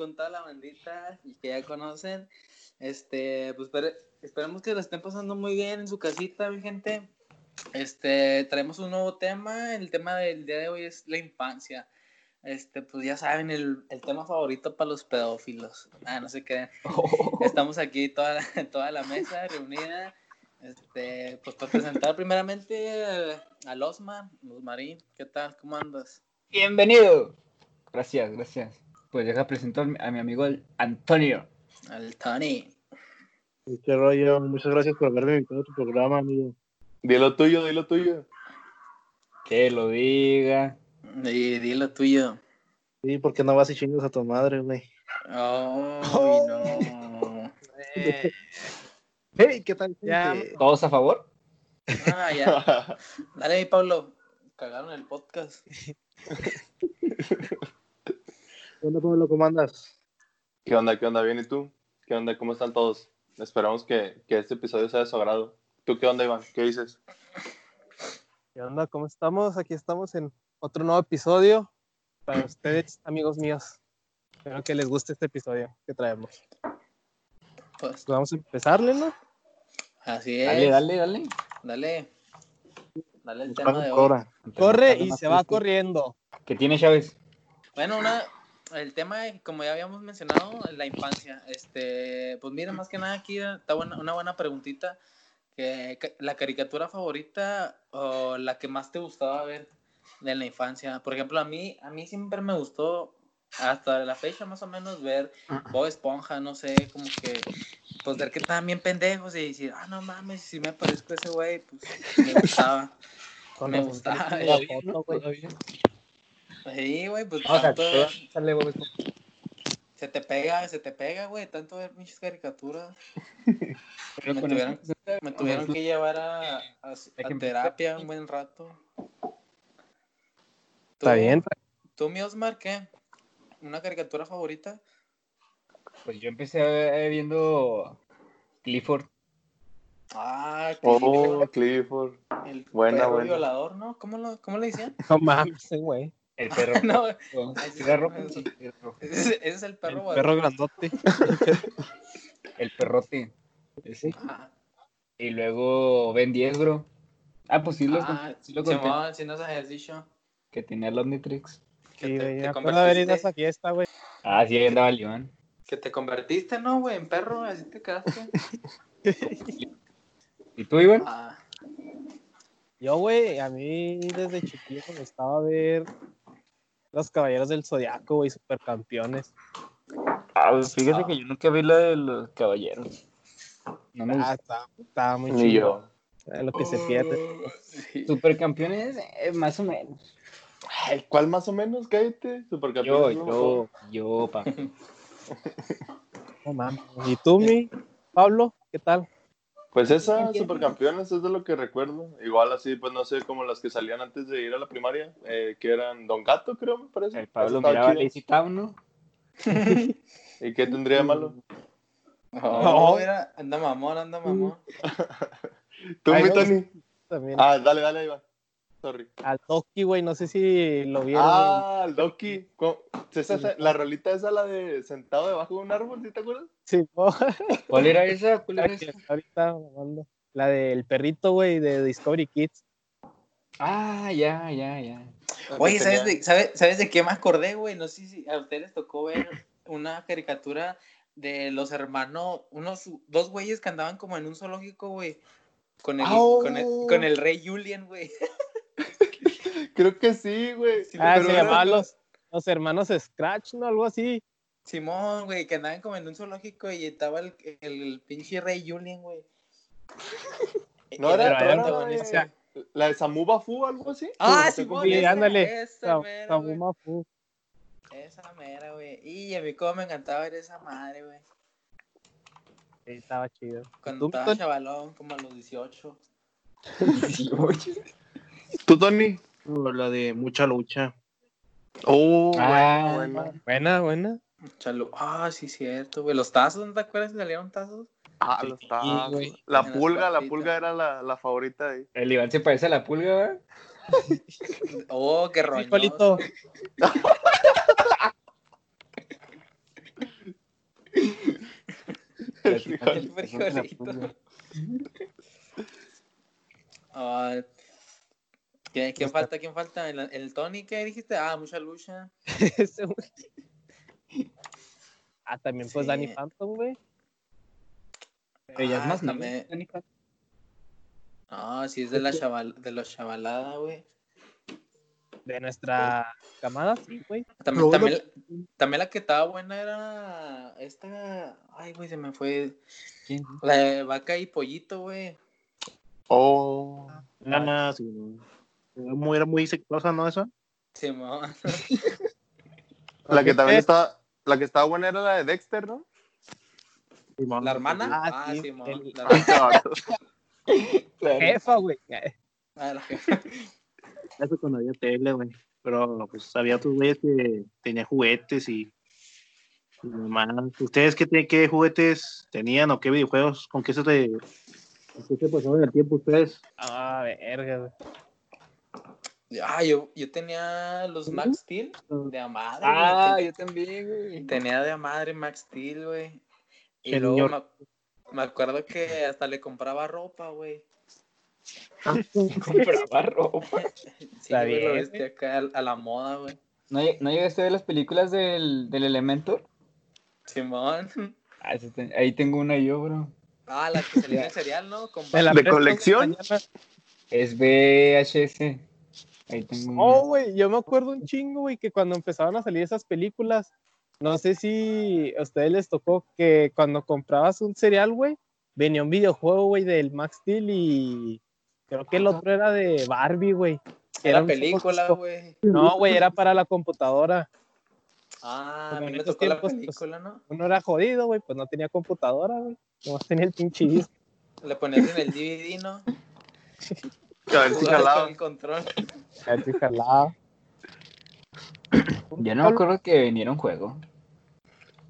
con toda la bandita y que ya conocen. Este, pues esperemos que lo estén pasando muy bien en su casita, mi gente. Este, traemos un nuevo tema. El tema del día de hoy es la infancia. Este, pues ya saben, el, el tema favorito para los pedófilos. Ah, no sé qué. Estamos aquí toda la, toda la mesa reunida. Este, pues para presentar primeramente al Osma, Osmarín, ¿qué tal? ¿Cómo andas? Bienvenido. Gracias, gracias. Pues deja presentar a mi amigo Antonio. Al Tony. Qué rollo, muchas gracias por haberme invitado a tu programa, amigo. Dilo tuyo, dilo tuyo. Que lo diga. Y dilo tuyo. Sí, porque no vas y chingas a tu madre, güey. Oh, no. hey, ¿qué tal? ¿Ya? ¿Todos a favor? Ah, ya. Dale ahí, Pablo. Cagaron el podcast. ¿Qué onda, Pablo? ¿Cómo andas? ¿Qué onda? ¿Qué onda? ¿Bien y tú? ¿Qué onda? ¿Cómo están todos? Esperamos que, que este episodio sea de su agrado. ¿Tú qué onda, Iván? ¿Qué dices? ¿Qué onda? ¿Cómo estamos? Aquí estamos en otro nuevo episodio para ustedes, amigos míos. Espero que les guste este episodio que traemos. Pues vamos a empezarle, ¿no? Así es. Dale, dale, dale. Dale. Dale el tema de hoy. Corre y se va corriendo. ¿Qué tiene Chávez? Bueno, una, el tema, como ya habíamos mencionado, la infancia. Este, pues mira, más que nada aquí está una buena preguntita. Que, la caricatura favorita o la que más te gustaba ver de la infancia. Por ejemplo, a mí, a mí siempre me gustó hasta la fecha más o menos ver Bob Esponja, no sé, como que pues ver que estaban bien pendejos y decir, ah, no mames, si me parezco a ese güey, pues me gustaba. me gustaba. Sí, güey, pues tanto... Se te pega, se te pega, güey, tanto ver muchas caricaturas. me, tuvieron, me tuvieron que llevar a, a, terapia un buen rato. Está bien. ¿Tú, mi Osmar, qué? ¿Una caricatura favorita? Pues yo empecé viendo Clifford. Ah, Clifford. Oh, Clifford. El buena, perro violador, ¿no? ¿Cómo, lo, ¿Cómo le decían? No mames, güey. El perro. no, cigarro. Ese, es el perro. El perro grandote. el perrote. Ese. Y luego Ben 10, bro. Ah, pues sí lo, ah, sí lo conté. Si no sabes dicho. Que tenía el Omnitrix. Que sí, te, te haber ido a esa fiesta, güey. Ah, sí, ahí andaba León. Que te convertiste, ¿no, güey? En perro, así te quedaste. ¿Y tú, Iván? Ah. Yo, güey, a mí desde chiquito me gustaba ver los Caballeros del Zodiaco, güey, supercampeones. Ah, pues fíjate que yo nunca vi la de los Caballeros. No me ah, está, está, muy Ni chido. Lo que se pierde. Sí. Supercampeones, eh, más o menos. Ay, ¿Cuál más o menos? Cállate. Supercampeones. Yo, yo, yo, pa. no mames. ¿Y tú, mi Pablo? ¿Qué tal? Pues esa, Supercampeones, es de lo que recuerdo. Igual así, pues no sé, como las que salían antes de ir a la primaria, eh, que eran Don Gato, creo, me parece. El Pablo miraba Lazy Town, ¿no? ¿Y qué tendría de malo? Oh, mira, anda mamón, anda mamón. ¿Tú, mi Tony? También. Ah, dale, dale, Iván. Sorry. Al Doki, güey, no sé si lo vieron. Ah, al Doki. La rolita esa, la de sentado debajo de un árbol, ¿sí te acuerdas? Sí. ¿Cuál era esa? ¿Cuál era esa? Ahorita La del perrito, güey, de Discovery Kids. Ah, ya, ya, ya. Oye, ¿sabes de, ¿sabes, ¿sabes de qué me acordé, güey? No sé si a ustedes les tocó ver una caricatura de los hermanos, unos dos güeyes que andaban como en un zoológico, güey. Con el, con el, con el rey Julian, güey. Creo que sí, güey. ah, se llamaban los, los, hermanos Scratch, ¿no? Algo así. Simón, güey, que andaban como en un zoológico y estaba el, el, pinche rey Julian, güey. No era, era la, la de Samu Bafu, algo así. Ah, sí, sí ándale. Samu Bafu. Esa mera, güey. Y a mí como me encantaba ver esa madre, güey. Sí, estaba chido. Cuando estaba chavalón, como a los 18. 18. ¿Tú, Tony? Uh, la de mucha lucha. Oh, ah, buena, buena. Buena, Chalo. Ah, sí, cierto. Los tazos, ¿no te acuerdas que salieron tazos? Ah, los tazos. La pulga, la pulga era la, la favorita ahí. El Iván se parece a la pulga, ¿verdad? oh, qué rollo. El frijolito. Ah, ¿quién, quién falta? ¿Quién falta? ¿El, el Tony qué dijiste? Ah, mucha lucha. Güey. Ah, también pues Sí. Danny Phantom, güey. Pero ya es Ah, más también. Danny No, sí es de la chaval, de los chavalada, güey. De nuestra camada, sí, güey. También, también, también la que estaba buena era esta. Ay, güey, se me fue. ¿Quién? La de vaca y pollito, güey. Oh. Ah, sí, no. Era muy, era muy sexosa, ¿no? Eso. Simón. La que también estaba, la que estaba buena era la de Dexter, ¿no? Simón. ¿La hermana? Ah, Ah, sí, Simón. el- La hermana. Jefa, güey. Ah, la jefa. Eso cuando había tele, güey. Pero pues había otros güeyes que tenían juguetes y. ¿Ustedes qué, qué juguetes tenían o qué videojuegos? ¿Con qué se te. ¿Con qué se pasaban el tiempo ustedes? Ah, verga, güey. Ah, yo, yo tenía los Max Steel de a madre. Ah, güey. yo también, güey. Tenía de a madre Max Steel, güey. Y Señor. luego me, me acuerdo que hasta le compraba ropa, güey. Compraba ropa. Sí, Está güey, lo bien, vestía acá a, a la moda, güey. ¿No, ¿No llegaste a ver las películas del, del Elementor? Simón. Ah, ahí tengo una yo, bro. Ah, la que salía en el cereal, ¿no? Con Me la ¿De colección? Es VHS. Ahí tengo una. Oh, güey, yo me acuerdo un chingo, güey, que cuando empezaban a salir esas películas, no sé si a ustedes les tocó que cuando comprabas un cereal, güey, venía un videojuego, güey, del Max Steel y creo que el otro era de Barbie, güey. Era película, güey. No, güey, era para la computadora. Ah, a Como mí me tocó la pues, película, ¿no? Uno era jodido, güey, pues no tenía computadora, güey. Nomás tenía el pinche disco. Le ponías en el DVD, ¿no? A ver si con el control. A ver si jalaba. Yo no me acuerdo que viniera un juego.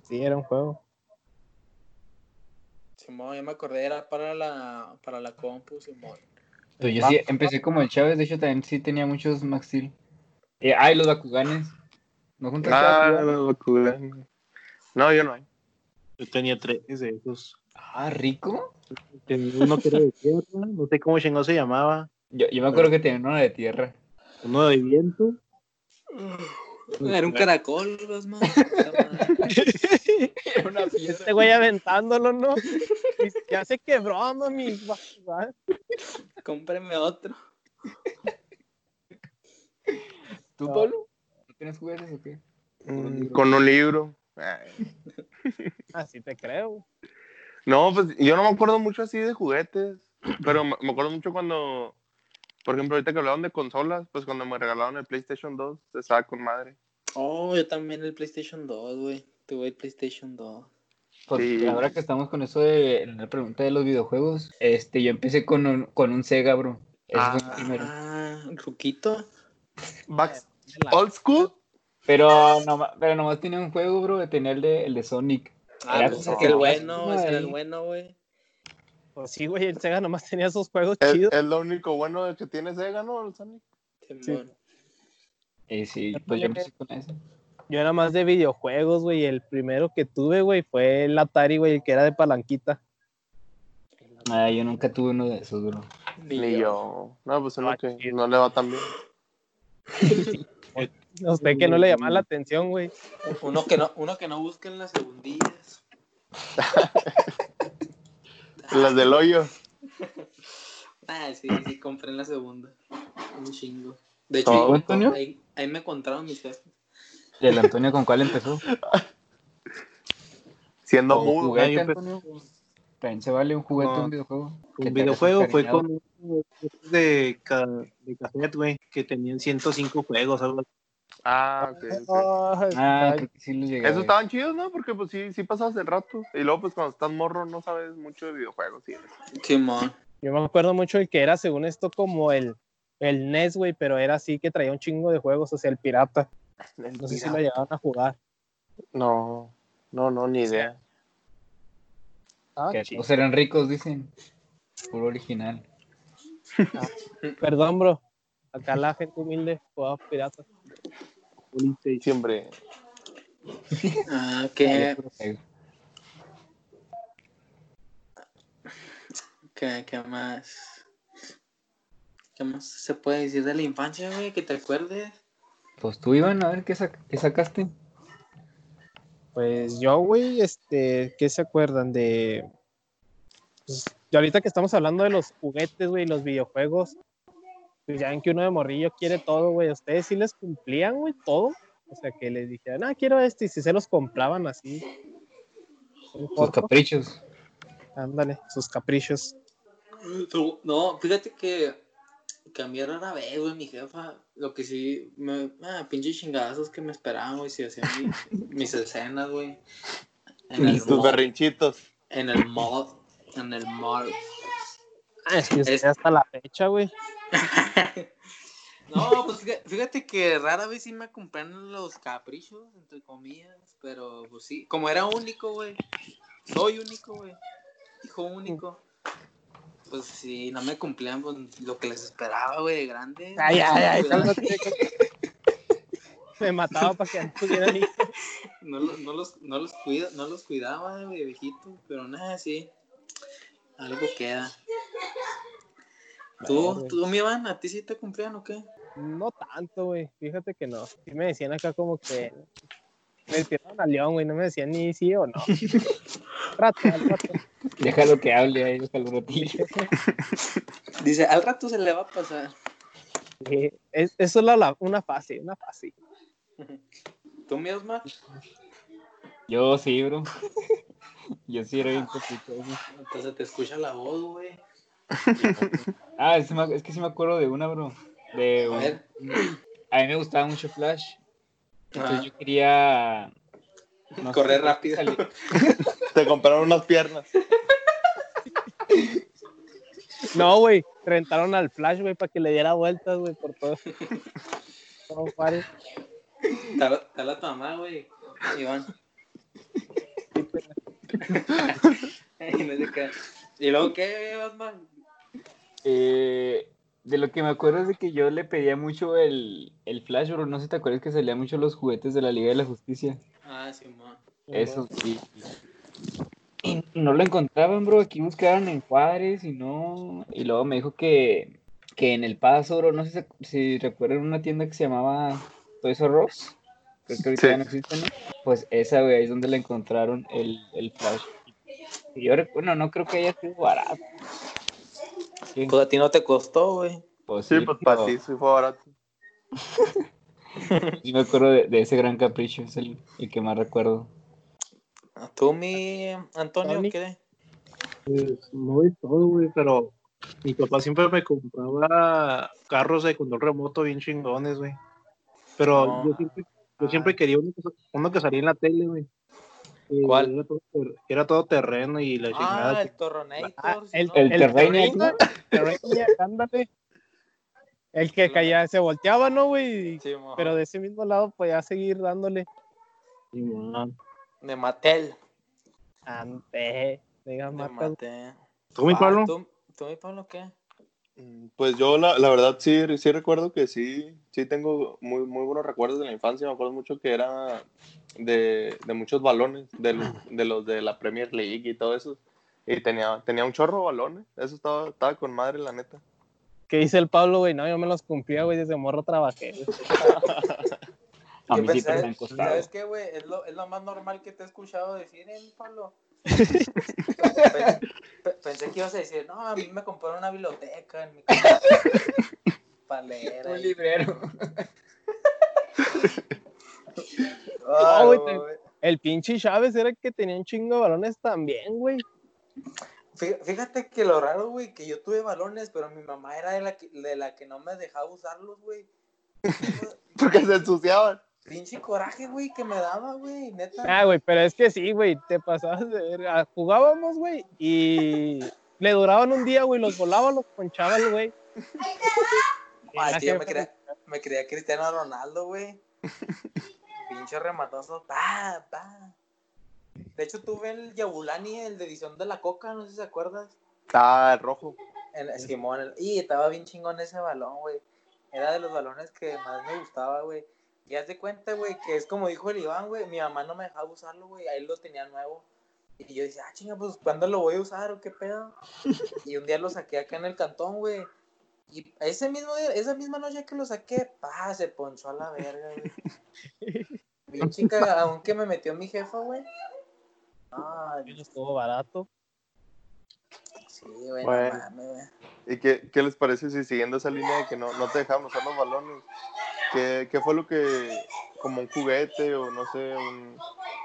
Sí, era un juego. Simón, yo me acordé, era para la, para la compu, Simón. Pero yo sí empecé como el Chávez, de hecho también sí tenía muchos Max Steel. Eh, ay, los Bakuganes. ¿No juntaste Ah, Bakugan? los Bakugan. No, yo no. Yo tenía tres de esos. Ah, rico. Tenía uno que era de tierra, no sé cómo chingado se llamaba. Yo, yo me acuerdo que tenía uno de tierra. Uno de viento. Era un caracol, Rosman. Era una Este güey aventándolo, ¿no? Ya se quebró, mami. Cómpreme otro. ¿Tú, No. Pablo? ¿No tienes juguetes o qué? Mm, Con un libro. Así te creo. No, pues yo no me acuerdo mucho así de juguetes, pero me acuerdo mucho cuando, por ejemplo, ahorita que hablaban de consolas, pues cuando me regalaron el PlayStation 2, estaba con madre. Oh, yo también el PlayStation 2, güey. Tuve el PlayStation 2. Porque Sí. ahora que estamos con eso de la pregunta de los videojuegos, este, yo empecé con un, con un Sega, bro. Ese fue mi primero. Ah, Ruquito. Back- Old School. Pero nomás, pero nomás tenía un juego, bro, tenía el de, el de Sonic. Ah, Era pues el bueno, ese era el bueno, güey. Pues sí, güey, el Sega nomás tenía esos juegos Es, chidos. es lo único bueno de que tiene Sega, ¿no? El Sonic. Simón. Y sí, pues yo empecé con ese. Yo era más de videojuegos, güey. El primero que tuve, güey, fue el Atari, güey, el que era de palanquita. Ah, yo nunca tuve uno de esos, bro. Ni yo. No, pues uno Ah, que chido. no le va tan bien. A usted que no le llamaba la atención, güey. Uno que no, uno que no busque en las segundillas. Las del hoyo. Ah, sí, sí, compré en la segunda. Un chingo. De ¿Todo, hecho, ahí, Antonio? ahí, ahí me encontraron mis jefes. ¿Y el Antonio con cuál empezó? Siendo ¿Con mudo. juguete, Antonio? ¿También se vale un juguete No. un videojuego? Un videojuego fue con de, ca- de cassette, güey, que tenían 105 juegos, algo así. Ah, ok. Ah, Ah, creo que sí los llegué Esos estaban chidos, ¿no? Porque pues sí, sí pasabas el rato. Y luego pues cuando estás morro no sabes mucho de videojuegos. Sí. Simón. Yo me acuerdo mucho el que era, según esto, como el, el NES, güey, pero era así que traía un chingo de juegos, o sea, el pirata. No sé si lo llegaron a jugar. No, no, no, ni idea. Ah, todos eran ricos, dicen. Puro original. Perdón, bro. Acá la gente humilde jugaba pirata. Siempre. Ah, que. ¿Qué, ¿Qué más? ¿Qué más se puede decir de la infancia, güey? Que te acuerdes. Pues tú, Iván, a ver qué, sac- qué sacaste. Pues yo, güey, este, ¿qué se acuerdan de? Pues, y ahorita que estamos hablando de los juguetes, güey, los videojuegos, pues ya ven que uno de morrillo quiere todo, güey. ¿A ¿Ustedes sí les cumplían, güey, todo? O sea, que les dijeran, ah, quiero este, y si se los compraban así. poco, caprichos. Ándale, sus caprichos. No, fíjate que, que a mí rara vez, güey, mi jefa, lo que sí, me, ah, pinches chingazos que me esperaban, güey, si hacían mi- mis escenas, güey. En el Tus mall, berrinchitos. en el mall, en el mall. Ah, es que Es- hasta la fecha, güey. No, pues fíjate, que rara vez sí me cumplen los caprichos, entre comillas, pero pues sí, como era único, güey, soy único, güey, hijo único, pues sí, no me cumplían pues, lo que les esperaba, güey, de grande. Ay, ay, ay, Cuidado. cálmate. Me mataba para que no tuvieran hijos. no, lo- no los, no los cuida, no los cuidaba, güey, viejito, pero nada, sí, algo queda. ¿Tú, tú, mi Iván, a ti sí te cumplían o qué? No tanto, güey. Fíjate que no. Sí me decían acá como que me tiraron a León, güey. No me decían ni sí o no. Rato, al rato. Déjalo que hable ahí, déjalo ratillo. Dice, al rato se le va a pasar. Sí, Es, es solo la- una fase, una fase. ¿Tú, mi Osmar? Yo sí, bro. Yo sí era bien caprichoso. Entonces te escucha la voz, güey. Ah, es, que sí me acuerdo de una, bro. De A un- ver. a mí me gustaba mucho Flash. Entonces Ajá. yo quería... no sé, Correr rápido. salir- Te compraron unas piernas. No, güey. Rentaron al Flash, güey, para que le diera vueltas, güey, por todo. Te habla te habla tu mamá, güey. Iván. No. ¿Y luego qué, Osmar? Eh, de lo que me acuerdo es de que yo le pedía mucho el, el Flash, bro. No sé si te acuerdas que salían mucho los juguetes de la Liga de la Justicia. Ah, sí, mamá. Eso sí. Y no lo encontraban, bro. Aquí buscaban en Juárez y no. Y luego me dijo que, que en El Paso, bro. No sé si, si recuerdan una tienda que se llamaba Toys R Us. Creo que ahorita Sí. ya no existe, ¿no? Pues esa, güey, ahí es donde le encontraron el, el Flash. Y yo recuerdo, no creo que haya sido barato. Sí, Pues a ti no te costó, güey. pues Sí, sí, pues para ti sí fue barato. sí me acuerdo de, de ese gran capricho. Es el, el que más recuerdo. ¿Tú, mi Antonio, qué? Pues no de todo, güey, pero mi papá siempre me compraba carros de control remoto bien chingones, güey. Pero No. yo, siempre, yo siempre quería uno que, uno que salía en la tele, güey. ¿Cuál? Era todo, era todo terreno y la chingada. Ah, el Torronator. Ah, ¿sí, el, no? el el Terrainiac, ándale. El que caía, se volteaba, ¿no, güey? Sí, mo. Pero de ese mismo lado podía seguir dándole. Simón. De Mattel. Ante, diga. Mattel. ¿Tú, mi Ah, Pablo? ¿Tú, tú, mi Pablo, qué? Mm, Pues yo la, la verdad sí, sí recuerdo que sí, sí tengo muy, muy buenos recuerdos de la infancia. Me acuerdo mucho que era de, de muchos balones, de los, de los de la Premier League y todo eso. Y tenía, tenía un chorro de balones. Eso estaba, estaba con madre, la neta. ¿Qué dice el Pablo, güey? No, yo me los cumplía, güey, desde morro trabajé. A mí sí pensé- me han costado. ¿Sabes qué, güey? Es lo, es lo más normal que te he escuchado decir, ¿eh, Pablo? Pe- pe- Pensé que ibas a decir, no, a mí me compraron una biblioteca en mi casa. Para leer. Un librero. Ah, No, güey, no, te- güey. El pinche Chávez era el que tenía un chingo de balones también, güey. Fí- Fíjate que lo raro, güey, que yo tuve balones, pero mi mamá era de la que, de la que no me dejaba usarlos, güey. Porque se ensuciaban. Pinche coraje, güey, que me daba, güey, neta. Ah, güey, pero es que sí, güey, te pasabas de verga. Jugábamos, güey, y le duraban un día, güey, los volaba, los ponchaba el güey. Ay, tío, me creía, me creía Cristiano Ronaldo, güey. Pinche rematoso. Pa, pa. De hecho, tuve el Yabulani, el de edición de la Coca, no sé si se acuerdas. Ah, el rojo. En Simón. el- Y estaba bien chingón ese balón, güey. Era de los balones que más me gustaba, güey. Y haz de cuenta, güey, que es como dijo el Iván, güey. Mi mamá no me dejaba usarlo, güey. Ahí lo tenía nuevo. Y yo dije, ah, chinga, pues, ¿cuándo lo voy a usar o qué pedo? Y un día lo saqué acá en el cantón, güey. Y ese mismo día, esa misma noche que lo saqué, pa, se ponchó a la verga, güey. Bien chica, aunque me metió mi jefa, güey. Ay, estuvo barato. Sí, güey, bueno. no mames, güey. ¿Y qué, qué, les parece si siguiendo esa línea de que no, no te dejamos usar los balones? ¿Qué, ¿Qué, fue lo que, como un juguete o no sé, un,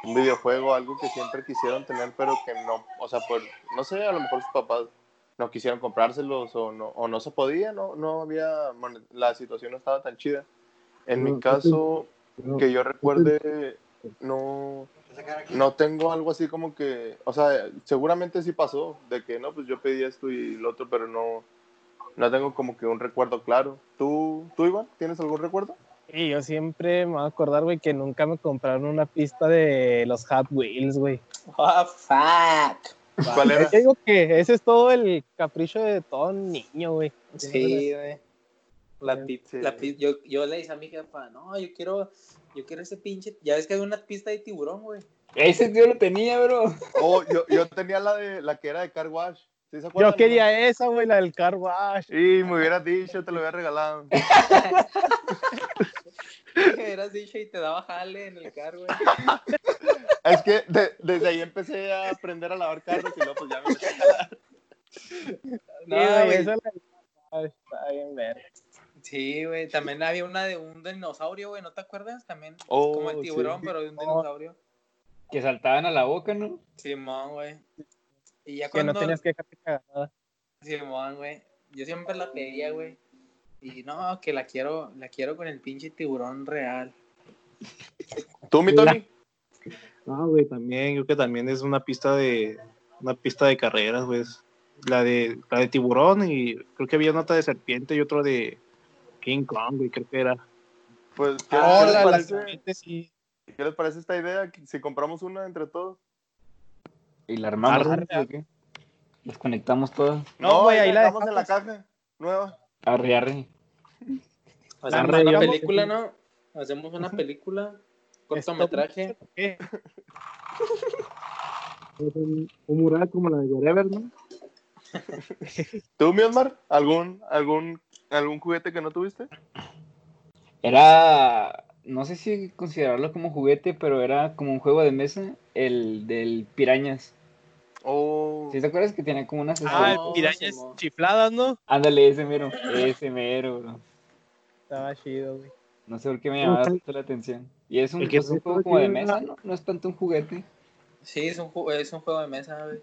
un, videojuego, algo que siempre quisieron tener, pero que no, o sea, por, no sé, a lo mejor sus papás no quisieron comprárselos o no, o no se podía, no, no había, la situación no estaba tan chida. En mi caso, que yo recuerde, no, no tengo algo así como que, o sea, seguramente sí pasó, de que no, pues yo pedí esto y lo otro, pero no, no tengo como que un recuerdo claro. ¿Tú, tú Iván, tienes algún recuerdo? Sí, yo siempre me voy a acordar, güey, que nunca me compraron una pista de los Hot Wheels, güey. Oh, fuck. ¿Cuál era? Yo digo que ese es todo el capricho de todo niño, güey. Sí, güey. La, la yo, yo le dije a mi jefa, no, yo quiero, yo quiero ese pinche. Ya ves que hay una pista de tiburón, güey. Ese tío lo tenía, bro. Oh, yo, yo tenía la de la que era de car wash. ¿Sí yo quería esa, güey, la del car wash. Sí, me hubieras dicho, te lo hubiera regalado. me hubieras dicho y te daba jale en el car, güey. Es que desde ahí empecé a aprender a lavar carros y luego pues ya me empecé a No, güey, esa la... está bien ver. Sí, güey, también había una de un dinosaurio, güey, ¿no te acuerdas? También oh, como el tiburón, pero de un dinosaurio. Que saltaban a la boca, ¿no? Simón, güey. Y ya cuando... Que no tenías que cagar nada. Simón, güey. Yo siempre la pedía, güey. Y no, que la quiero, la quiero con el pinche tiburón real. ¿Tú, mi Tony? Ah, güey, también, creo que también es una pista de una pista de carreras, güey. La de, la de tiburón y creo que había una otra de serpiente y otro de King Kong, güey, creo que era. Pues, ¿qué, ah, les, parece, ¿qué les parece esta idea? Si compramos una entre todos. ¿Y la armamos? qué? ¿Las conectamos todas? No, güey, ahí la dejamos en la caja nueva. Arre, arre. Hacemos una película, ¿no? Hacemos una película cortometraje. un, un mural como la de Whatever, ¿no? ¿Tú, mi Osmar? ¿Algún, algún, ¿Algún juguete que no tuviste? Era, no sé si considerarlo como juguete, pero era como un juego de mesa, el del pirañas. Oh. ¿Sí te acuerdas que tenía como unas... Ah, pirañas chifladas, ¿no? Ándale, ese mero, ese mero, bro. Estaba chido, güey. No sé por qué me llamaba tanto la atención. Y es un, pues, un juego como de mesa, ¿no? No es tanto un juguete. Sí, es un, es un juego de mesa, güey.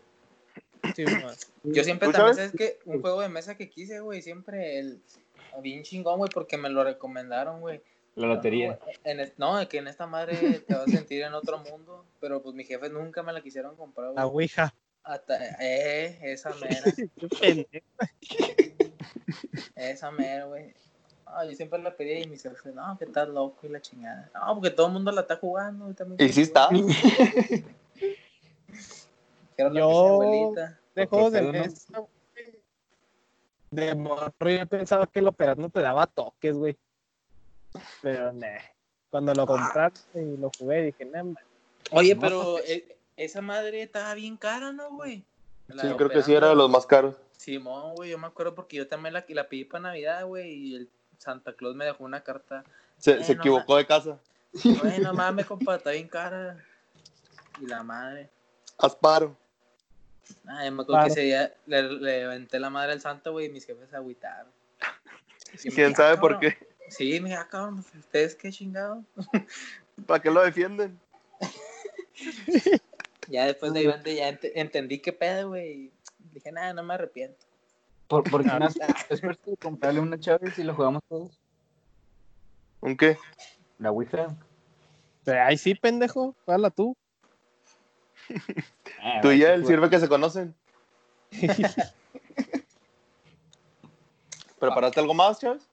Yo siempre también, ¿sabes que Un juego de mesa que quise, güey, siempre el bien chingón, güey, porque me lo recomendaron, güey. La lotería. No, en, que en esta madre te vas a sentir en otro mundo, pero pues mi jefe nunca me la quisieron comprar, güey. La Ouija. Hasta, eh, esa mera. esa mera, güey. Ah, yo siempre la pedía y me dice, no, que estás loco y la chingada. No, porque todo el mundo la está jugando. Y, también ¿Y sí está? yo, de juegos de mesa, de morro, yo pensaba que el operador no te daba toques, güey. Pero, ne. Cuando lo compraste y lo jugué, dije, no, Oye, pero eh, esa madre estaba bien cara, ¿no, güey? Sí, creo que sí era de los más caros. Simón, güey, yo me acuerdo porque yo también la, la pedí para Navidad, güey, y el Santa Claus me dejó una carta. Se, se equivocó de casa. Bueno, mames, compa, está bien cara. Y la madre. Asparo. Ah, me acuerdo que ese día le, le la madre al santo, güey, y mis jefes se agüitaron. ¿Quién sabe por qué? Sí, me dije, cabrón, ¿ustedes qué chingado? ¿Para qué lo defienden? ya después de Iván, ya entendí qué pedo, güey. Dije, nada, no me arrepiento. ¿Por, por qué no es comprarle una Chávez y lo jugamos todos? ¿Un qué? La Wi-Fi. Ahí sí, pendejo, habla tú. Ah, tú y él, sirve que se conocen. ¿Preparaste algo más, Chávez?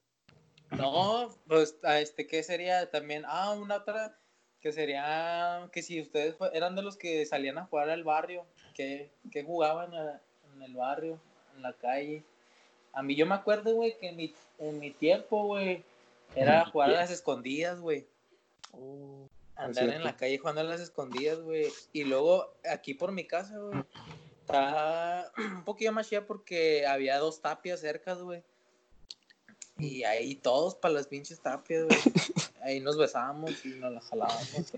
No, pues, este, ¿qué sería también? Ah, una otra que sería que si ustedes eran de los que salían a jugar al barrio, que, jugaban en el barrio, en la calle. A mí yo me acuerdo, güey, que en mi, en mi tiempo, güey, era jugar a las escondidas, güey. Andar en la calle jugando a las escondidas, güey. Y luego aquí por mi casa, güey, está un poquillo más chida porque había dos tapias cerca, güey. Y ahí todos para las pinches tapias, güey. Ahí nos besábamos y nos la jalábamos.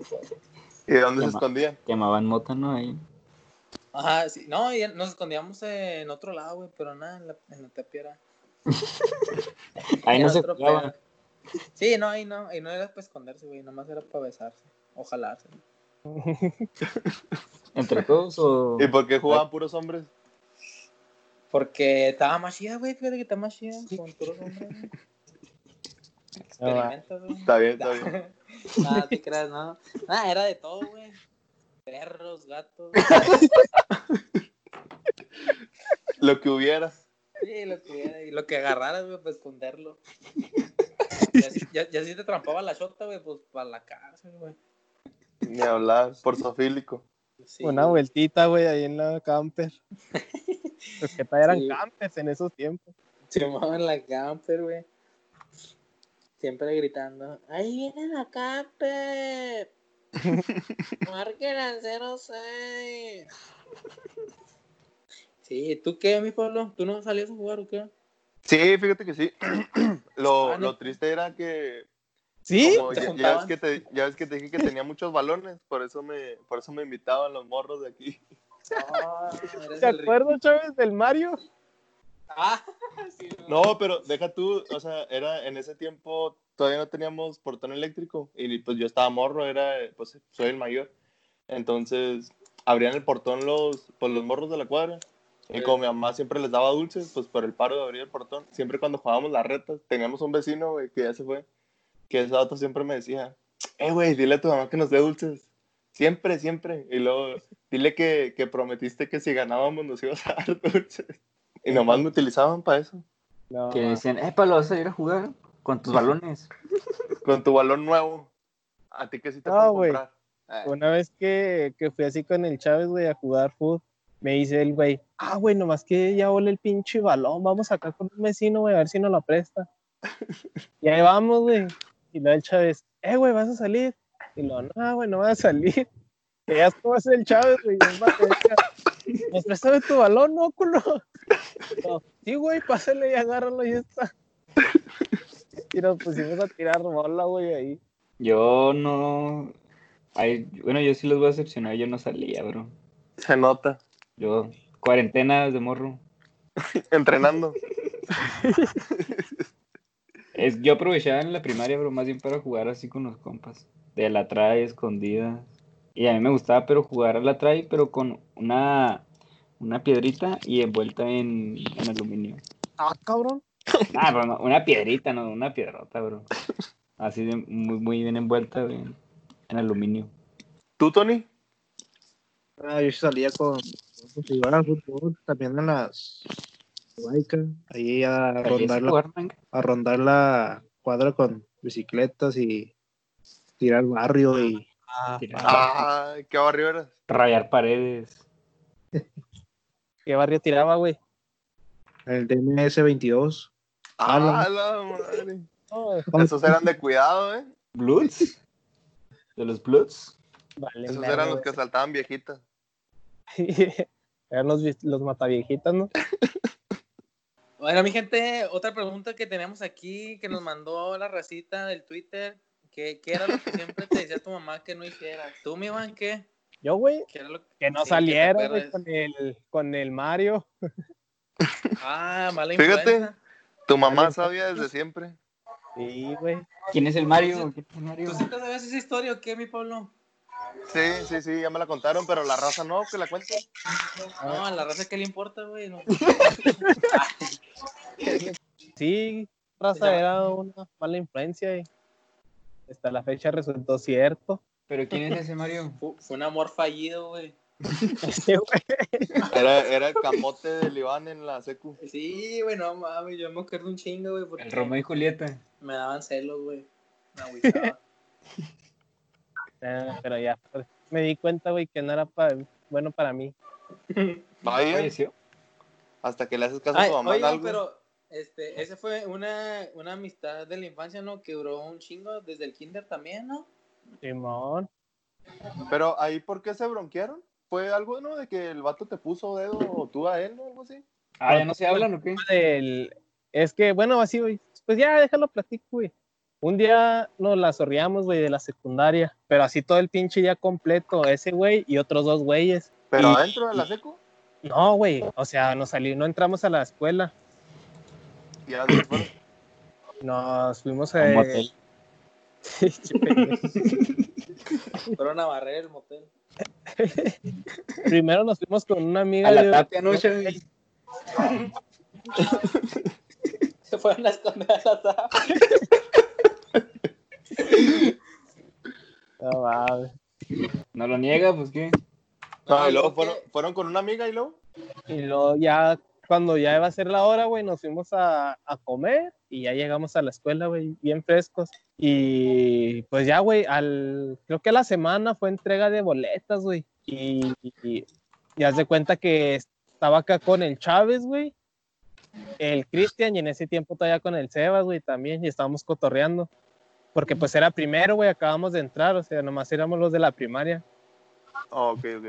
¿Y dónde se escondían? Quemaban mota, ¿no? Ahí. Ajá, sí. No, y nos escondíamos en otro lado, güey, pero nada, en la, en la tapia era. Ahí no se otro jugaban. pedo. Sí, no, ahí no, ahí no era para esconderse, güey, nomás era para besarse o jalarse. ¿Entre todos o...? ¿Y por qué jugaban puros hombres? Porque estaba más chida, güey, fíjate que está más chida con puros hombres, güey. Experimenta, güey. Está bien, está bien. Nada, te creas, no. Nada, era de todo, güey. Perros, gatos. Lo que hubiera. Sí, lo que hubiera, y lo que agarraras, güey, para esconderlo. Ya, si- ya, ya si te trampaba la chota, güey, pues para la cárcel, güey. Ni hablar, por sofílico. Sí, Una vueltita, güey, ahí en la camper. Los que todavía eran Sí. campers en esos tiempos. Se llamaban la camper, güey. Siempre gritando, ahí viene la camper. Marquen al 06. Sí, ¿tú qué, mi pueblo? ¿Tú no salías a jugar o qué? Sí, fíjate que sí. Lo, Ah, ¿no? lo triste era que ¿Sí? como ¿Te ya, ves que te, ya ves que te dije que tenía muchos balones, por eso me, por eso me invitaban los morros de aquí. Ah, ¿Te acuerdas, Chávez, del Mario? Ah, sí, No, pero deja tú, o sea, era en ese tiempo todavía no teníamos portón eléctrico y pues yo estaba morro, era, pues soy el mayor. Entonces, abrían el portón los, pues, los morros de la cuadra. Y como mi mamá siempre les daba dulces, pues por el paro de abrir el portón, siempre cuando jugábamos las retas, teníamos un vecino, güey, que ya se fue, que ese dato siempre me decía, eh, güey, dile a tu mamá que nos dé dulces. Siempre, siempre. Y luego, dile que, que prometiste que si ganábamos nos ibas a dar dulces. Y nomás me utilizaban para eso. No, Que decían, eh, Pablo, vas a ir a jugar con tus balones. Con tu balón nuevo. A ti que sí te No, puedo comprar. Eh, Una vez que, que fui así con el Chávez, güey, a jugar fútbol, me dice el güey, ah, güey, nomás que ya ole el pinche balón, vamos acá con un vecino, güey, a ver si nos lo presta. y ahí vamos, güey. Y luego el Chávez, eh, güey, vas a salir. Y luego, no, güey, no vas a salir. Que ya cómo es el Chávez, güey. Pues préstame tu balón, no, culo. No, sí, güey, pásale y agárralo y ya está. Y nos pusimos a tirar bola, güey, ahí. Yo no... Ay, bueno, yo sí los voy a decepcionar, yo no salía, bro. Se nota. Yo, cuarentena de morro. Entrenando. Es, yo aprovechaba en la primaria, pero más bien para jugar así con los compas. De la trae, escondida. Y a mí me gustaba, pero jugar a la trae, pero con una, una piedrita y envuelta en, en aluminio. Ah, cabrón. Ah, pero no, una piedrita, no, una piedrota, bro. Así de muy, muy bien envuelta en, en aluminio. ¿Tú, Tony? Ah, yo salía con, con jugar al fútbol, también en las bikes, ahí a ¿Salías a rondar, la, a rondar la cuadra con bicicletas y tirar barrio y Ah, Tirar- Ah, ¿qué barrio eras? Rayar paredes. ¿Qué barrio tiraba, güey? el DMS 22. Ah, la- la madre. Esos eran de cuidado, ¿eh? ¿Bloods? ¿De los Bloods? vale, Esos eran los que asaltaban viejitas. Eran los, los mataviejitas, ¿no? Bueno, mi gente, otra pregunta que tenemos aquí que nos mandó la racita del Twitter. ¿Qué, qué era lo que siempre te decía tu mamá que no hicieras? ¿Tú, mi Iván, qué? Yo, güey, ¿Qué era lo que no Sí, que te saliera, güey, con el, con el Mario. Ah, mala Fíjate. influencia. Tu mamá sabía desde siempre. Sí, güey. ¿Quién es el Mario? ¿Quién es el Mario? ¿Tú sí te sabes esa historia o qué, mi Pablo? Sí, sí, sí, ya me la contaron, pero la raza no, que la cuente. No, a la raza, ¿qué le importa, güey? No. Sí, raza era una mala influencia y hasta la fecha resultó cierto. ¿Pero quién es ese Mario? Fu- Fue un amor fallido, güey. Sí, güey. Era, era el camote del Iván en la secu. Sí, güey, no mames, yo me acuerdo un chingo, güey, porque El Romeo y Julieta. me daban celos, güey. Me agüitaba. Ah, pero ya pues, me di cuenta, güey, que no era pa- bueno para mí. Vaya, ¿Falleció? hasta que le haces caso a tu mamá oigan, algo. pero este, ese fue una, una amistad de la infancia, ¿no? Que duró un chingo desde el kinder también, ¿no? Simón. Pero ahí, ¿por qué se bronquearon? ¿Fue algo, no? De que el vato te puso dedo o tú a él o algo así. Ah, ¿ya no se hablan o qué? del- Es que, bueno, así, güey. Pues ya, déjalo platico, güey. Un día nos la sorriamos, güey, de la secundaria. Pero así todo el pinche día completo. Ese güey y otros dos güeyes. ¿Pero Y- adentro de la seco? No, güey. O sea, nos salió, no entramos a la escuela. Y se fueron. Nos fuimos Un a. motel. Che, pendejo. Fueron a barrer el motel. Primero nos fuimos con una amiga. A la de- tapia, ¿no, Chavi? Se fueron a esconder a la. No, mames. No lo niega, pues qué. No, y luego fueron, fueron con una amiga y luego. Y luego ya, cuando ya iba a ser la hora, güey, nos fuimos a, a comer y ya llegamos a la escuela, güey, bien frescos. Y pues ya, güey, al, creo que a la semana fue entrega de boletas, güey. Y, y, y haz de cuenta que estaba acá con el Chávez, güey, el Cristian y en ese tiempo todavía con el Sebas, güey, también, y estábamos cotorreando. Porque pues era primero, güey, acabamos de entrar, o sea, nomás éramos los de la primaria. Oh, ok, ok.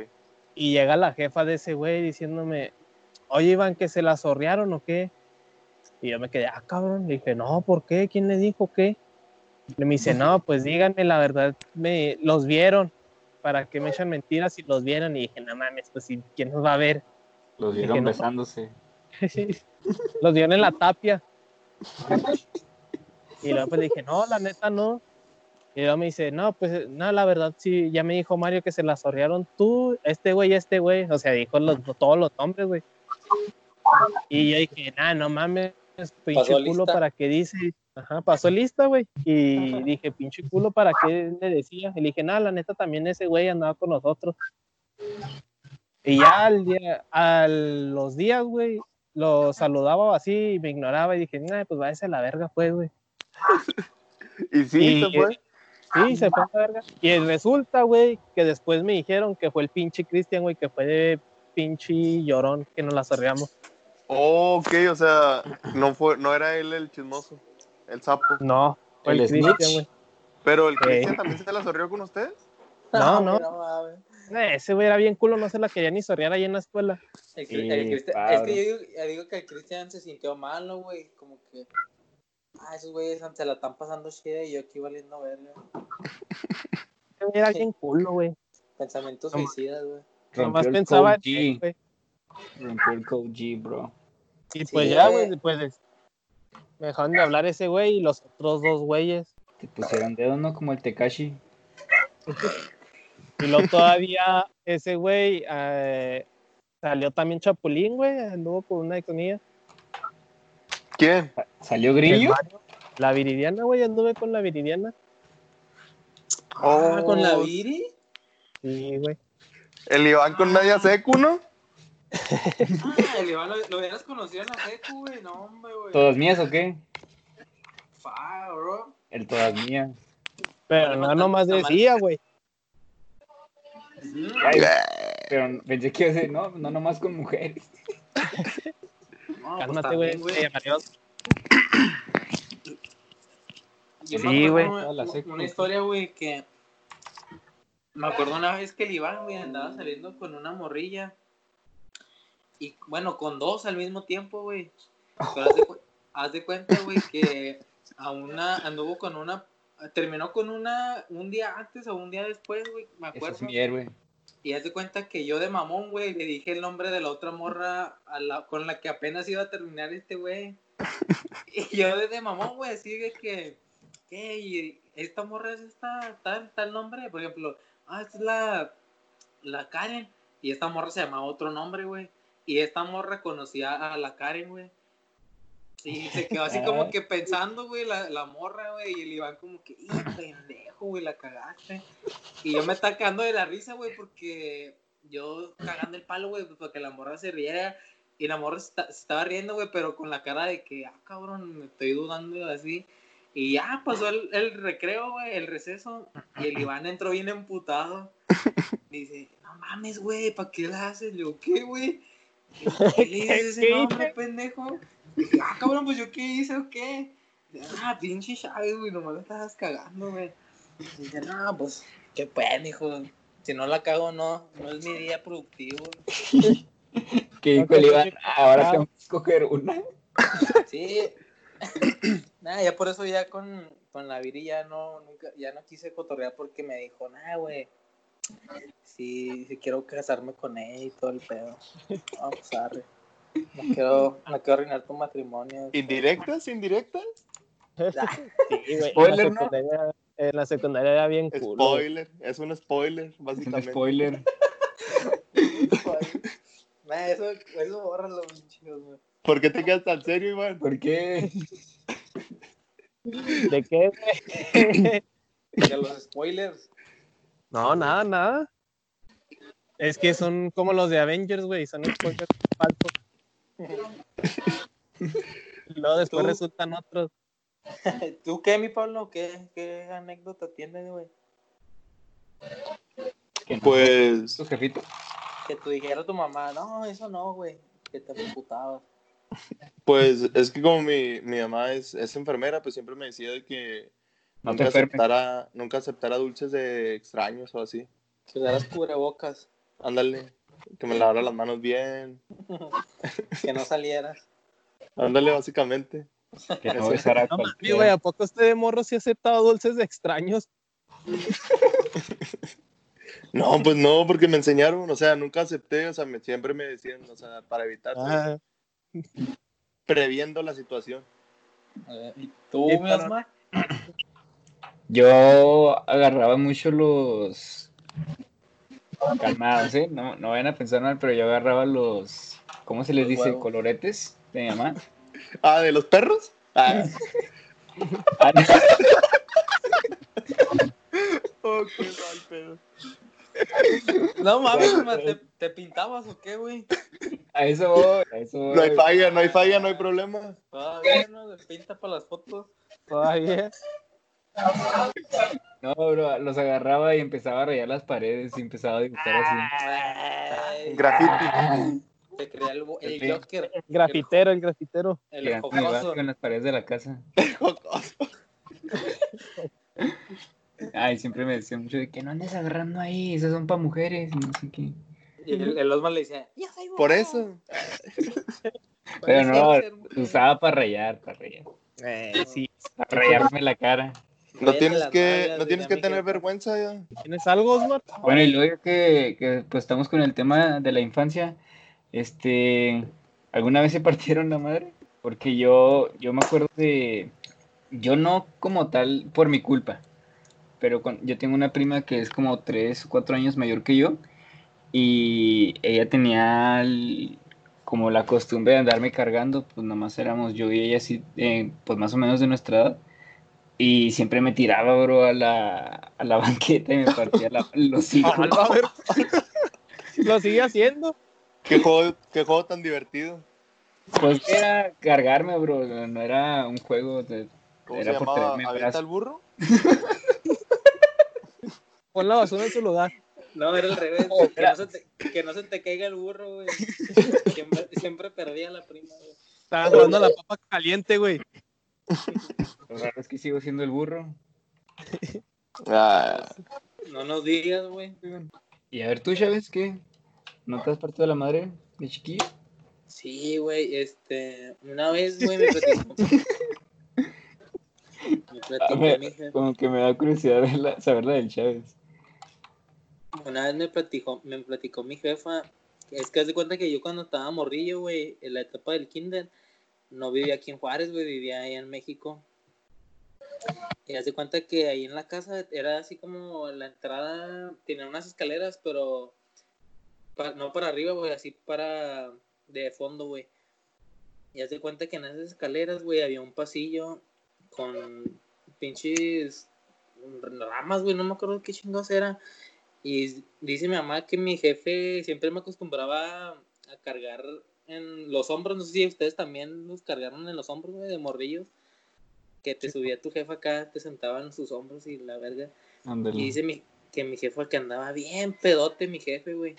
Y llega la jefa de ese güey diciéndome, oye Iván, que se la zorrearon o qué. Y yo me quedé, ah, cabrón. Le dije, no, ¿por qué? ¿Quién le dijo qué? Y me dice, no, pues díganme, la verdad, me los vieron. ¿Para que me echan mentiras si los vieron? Y dije, no mames, pues ¿y ¿quién nos va a ver? Los Dije, vieron no. los vieron en la tapia. Y luego pues le dije, no, la neta no. Y luego me dice, no, pues no, la verdad sí, ya me dijo Mario que se la zorrearon tú, este güey, este güey. O sea, dijo los, todos los nombres, güey. Y yo dije, nah, no mames, pinche Pasó culo lista. para qué dice. Ajá, pasó lista, güey. Y dije, pinche culo para qué le decía. Y le dije, nada, la neta también ese güey andaba con nosotros. Y ya al día, a los días, güey, lo saludaba así y me ignoraba y dije, nah, pues váyase a la verga, pues, güey. Y sí, Y- se fue. Sí, se fue a la verga. Y resulta, güey, que después me dijeron que fue el pinche Cristian, güey, que fue de pinche llorón que nos la sorreamos. Oh, ok, o sea, no fue, no era él el chismoso, el sapo. No, fue el, El Cristian, güey. Pero el. Cristian también se la sorrió con ustedes. No, no. hombre, mames. Eh, Ese güey era bien culo, no se la quería ni sorrear ahí en la escuela. El, Sí, Cri- el Cristian- Pablo. es que yo digo, yo digo que el Cristian se sintió mal, ¿no, güey? Como que. Ah, esos güeyes se la están pasando chida y yo aquí valiendo verga. Ese güey era bien culo, güey. Pensamientos No, suicidas, güey. Nomás pensaba en güey. Rompió el code G, bro. Y pues Sí, ya, güey. pues me dejaron de hablar ese güey y los otros dos güeyes. Te pusieron dedos, ¿no? Como el Tekashi. Y luego todavía ese güey eh, salió también Chapulín, güey, anduvo con una con ella. ¿Quién? ¿Salió Grillo? La Viridiana, güey, anduve con la Viridiana. Ah, Oh, con la Viri. Sí, güey. El Iván con Nadia Secu, ¿no? Ah, el Iván lo, lo hubieras conocido en la secu, güey. No, hombre, güey. ¿Todas mías o qué? Fa, bro. El todas mías. Pero no nomás decía, güey. Ay, pero pensé que iba a decir, no, no nomás con mujeres. No, pues Cálmate, güey. Yo Sí, güey. Una, historia, güey, que me acuerdo una vez que el Iván, güey, andaba saliendo con una morrilla. Y bueno, con dos al mismo tiempo, güey. Pero haz de, haz de cuenta, güey, que a una anduvo con una. Terminó con una un día antes o un día después, güey, me acuerdo. es mi héroe. Y haz de cuenta que yo de mamón, güey, le dije el nombre de la otra morra a la, con la que apenas iba a terminar este güey. y yo de mamón, güey, así de que, ¿qué? ¿Y esta morra es esta, tal, tal nombre? Por ejemplo, ah, esta es la, la Karen. Y esta morra se llamaba otro nombre, güey. Y esta morra conocía a la Karen, güey. Y se quedó así como que pensando, güey, la, la morra, güey. Y el Iván como que, ¡y pendejo, güey, la cagaste! Y yo me estaba cagando de la risa, güey, porque yo cagando el palo, güey, para que la morra se riera. Y la morra se, esta- se estaba riendo, güey, pero con la cara de que, ah, cabrón, me estoy dudando así. Y ya pasó el, el recreo, güey, el receso. Y el Iván entró bien emputado. Dice, no mames, güey, ¿para qué la haces? Le digo, ¿qué, güey? ¿Qué le dices ese ¿Qué nombre, hice? Dije, ah, cabrón, pues yo qué hice o qué. Ah, pinche Chávez, güey, nomás me estabas cagando, güey. Y dije, no, pues, qué pues, hijo. Si no la cago, no, no es mi día productivo. que dijo el Iván, ahora tengo que escoger una. Sí. Nada, ya por eso ya con, con la Viri ya no, nunca, ya no quise cotorrear porque me dijo, nah, güey. Sí, sí quiero casarme con ella y todo el pedo. Vamos a ver. No quiero, no quiero arruinar tu matrimonio. ¿Indirectas? ¿Indirectas? Sí, güey. Spoiler, en, la ¿no? secundaria, en la secundaria era bien cool. güey. Spoiler, es un spoiler, Es un básicamente. spoiler. Nah, eso, eso bórralo, pinches, güey. ¿Por qué te quedas tan serio, Iván? ¿Por qué? ¿De qué? De los spoilers. No, nada, nada. Es que son como los de Avengers, güey. Son spoilers falsos. Luego después Tú. resultan otros. ¿Tú qué, mi Pablo? ¿Qué, qué anécdota tienes, güey? Que no, Pues, tu jefito. Que tú dijeras a tu mamá, no, eso no, güey. Que te preocupabas. pues es que como mi, mi mamá es, es enfermera, pues siempre me decía de que No nunca aceptara, nunca aceptara dulces de extraños o así. Que usaras cubrebocas. Ándale, que me lavara las manos bien. Que no salieras. Ándale, básicamente. Que no besara a No mames, cualquiera. güey. ¿A poco usted de morro sí ha aceptado dulces de extraños? No, pues no, porque me enseñaron, o sea, nunca acepté, o sea, me- siempre me decían, o sea, para evitar, Ah, previendo la situación. A ver, ¿Y tú, mi Osmar? Yo agarraba mucho los. Calmados, ¿eh? No, no vayan a pensar mal, pero yo agarraba los. ¿Cómo se les Los dice? huevos. Coloretes de mi mamá. Ah, ¿de los perros? Ah. Ah, no. oh, qué mal pedo. No mames, ¿te, ¿te pintabas o qué, güey? A eso voy, a eso voy. No hay falla, no hay falla, no hay problema. Todavía no se pinta para las fotos. todavía. No, bro, los agarraba y empezaba a rayar las paredes y empezaba a dibujar así. Graffiti. Se crea el, el. Joker. El grafitero, el grafitero. El, el jocoso. en las paredes de la casa. Ay, siempre me decían mucho de que no andes agarrando ahí, esas son para mujeres y no sé qué. Y el, el Osmar le decía, "Yo soy Por burro". eso. Pero no, usaba para rayar, para rayar. Eh, sí. Para rayarme la cara. No tienes que, no tienes que tener vergüenza ya. ¿Tienes algo, Osmar? Bueno, y luego que, que pues estamos con el tema de la infancia, este, ¿alguna vez se partieron la madre? Porque yo, yo me acuerdo de, yo no como tal por mi culpa, pero con- yo tengo una prima que es como tres o cuatro años mayor que yo y ella tenía el- como la costumbre de andarme cargando, pues nomás éramos yo y ella así, eh, pues más o menos de nuestra edad. Y siempre me tiraba, bro, a la, a la banqueta y me partía la, los hijos. A ver. Lo sigue haciendo. Qué juego, qué juego tan divertido. Pues era cargarme, bro. No era un juego. de- ¿Cómo Era se por llamaba? ¿Avienta el burro? Pon la basura en su lugar. No, era al revés. Oh, que, no se te, que no se te caiga el burro, güey. Siempre, siempre perdía la prima, güey. Estaba jugando a la papa caliente, güey. Lo raro es que sigo siendo el burro. Ah, No nos digas, güey. Y a ver, tú, Chávez, ¿qué? ¿No te has partido la madre de chiquillo? Sí, güey, este, una vez, güey, me platicó. Me platicó ver, mi jefa. como que me da curiosidad verla- saber la del Chávez. Una vez me platicó, me platicó mi jefa. Es que haz de cuenta que yo cuando estaba morrillo, güey, en la etapa del kinder, no vivía aquí en Juárez, güey, vivía allá en México. Y haz de cuenta que ahí en la casa era así como la entrada, tenía unas escaleras, pero no para arriba, güey, así para de fondo, güey. Y haz de cuenta que en esas escaleras, güey, había un pasillo con pinches ramas, güey, no me acuerdo qué chingados era. Y dice mi mamá que mi jefe siempre me acostumbraba a cargar en los hombros, no sé si ustedes también los cargaron en los hombros, güey, de morrillos. Que te subía tu jefa acá, te sentaba en sus hombros y la verga. Y dice mi, que mi jefa que andaba bien pedote, mi jefe, güey.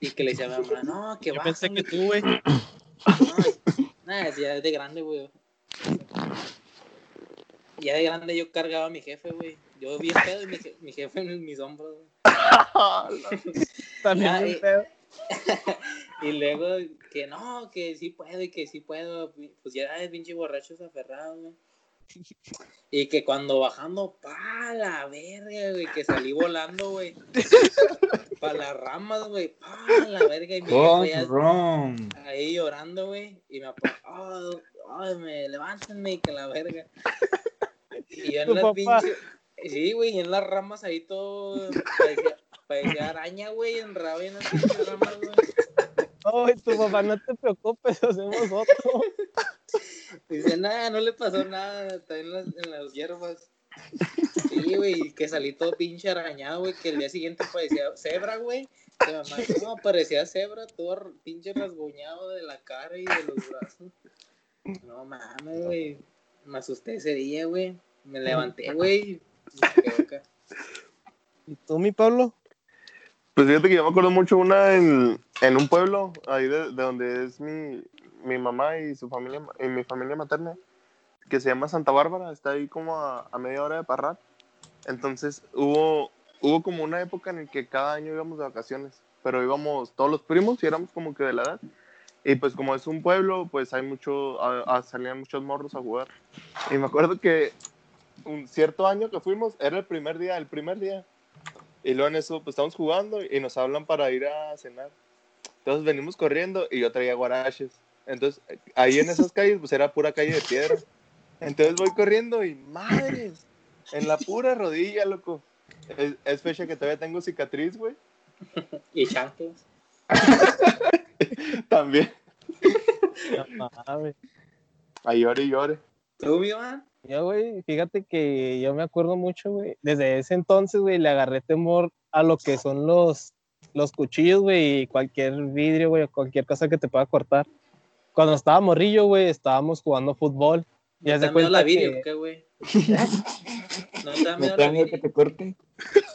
Y que le decía a mi mamá, no, que Yo va. pensé que tú, güey. Nada, ya es de grande, güey. ya de grande yo cargaba a mi jefe, güey. Yo bien pedo y mi, je- mi jefe en mis hombros, güey. También Ah, bien y- pedo. y luego que no, que sí puedo y que sí puedo. Pues ya es pinche borrachos aferrados, güey. Y que cuando bajando, pa la verga, güey, que salí volando, güey. Pa las ramas, güey, pa la verga. Y wrong? ahí llorando, güey. Y me apa- oh, ay, me levántenme y que la verga. Y yo en las pinches. Sí, güey, y en las ramas ahí todo. Parecía, parecía araña, güey, enredado en las pinches ramas, güey. Ay, tu papá, no te preocupes, hacemos otro. Dice, nada, no le pasó nada, está en las, en las hierbas. Sí, güey, que salí todo pinche arañado, güey, que el día siguiente parecía cebra, güey. Que mamá, no, parecía cebra, todo pinche rasguñado de la cara y de los brazos. No mames, güey. Me asusté ese día, güey. Me levanté, güey. ¿Y tú, mi Pablo? Pues fíjate que yo me acuerdo mucho una en, en un pueblo, ahí de, de donde es mi, mi mamá y su familia, y mi familia materna, que se llama Santa Bárbara, está ahí como a, a media hora de Parral. Entonces hubo, hubo como una época en la que cada año íbamos de vacaciones, pero íbamos todos los primos y éramos como que de la edad. Y pues como es un pueblo, pues hay mucho, a- a- salían muchos morros a jugar. Y me acuerdo que un cierto año que fuimos, era el primer día, el primer día. Y luego en eso, pues estamos jugando y nos hablan para ir a cenar. Entonces venimos corriendo y yo traía guaraches. Entonces ahí en esas calles, pues era pura calle de piedra. Entonces voy corriendo y madres, en la pura rodilla, loco. Es, es fecha que todavía tengo cicatriz, güey. Y chanclas. También. No. Ahí llore y llore. ¿Tú, mi man? Yo, güey, fíjate que yo me acuerdo mucho, güey. Desde ese entonces, güey, le agarré temor a lo que son los, los cuchillos, güey, y cualquier vidrio, güey, o cualquier cosa que te pueda cortar. Cuando estaba morrillo, güey, estábamos jugando fútbol. Ya ¿No se cuenta la vidrio, que... qué, güey? ¿No te da ¿Me miedo da miedo que te corte?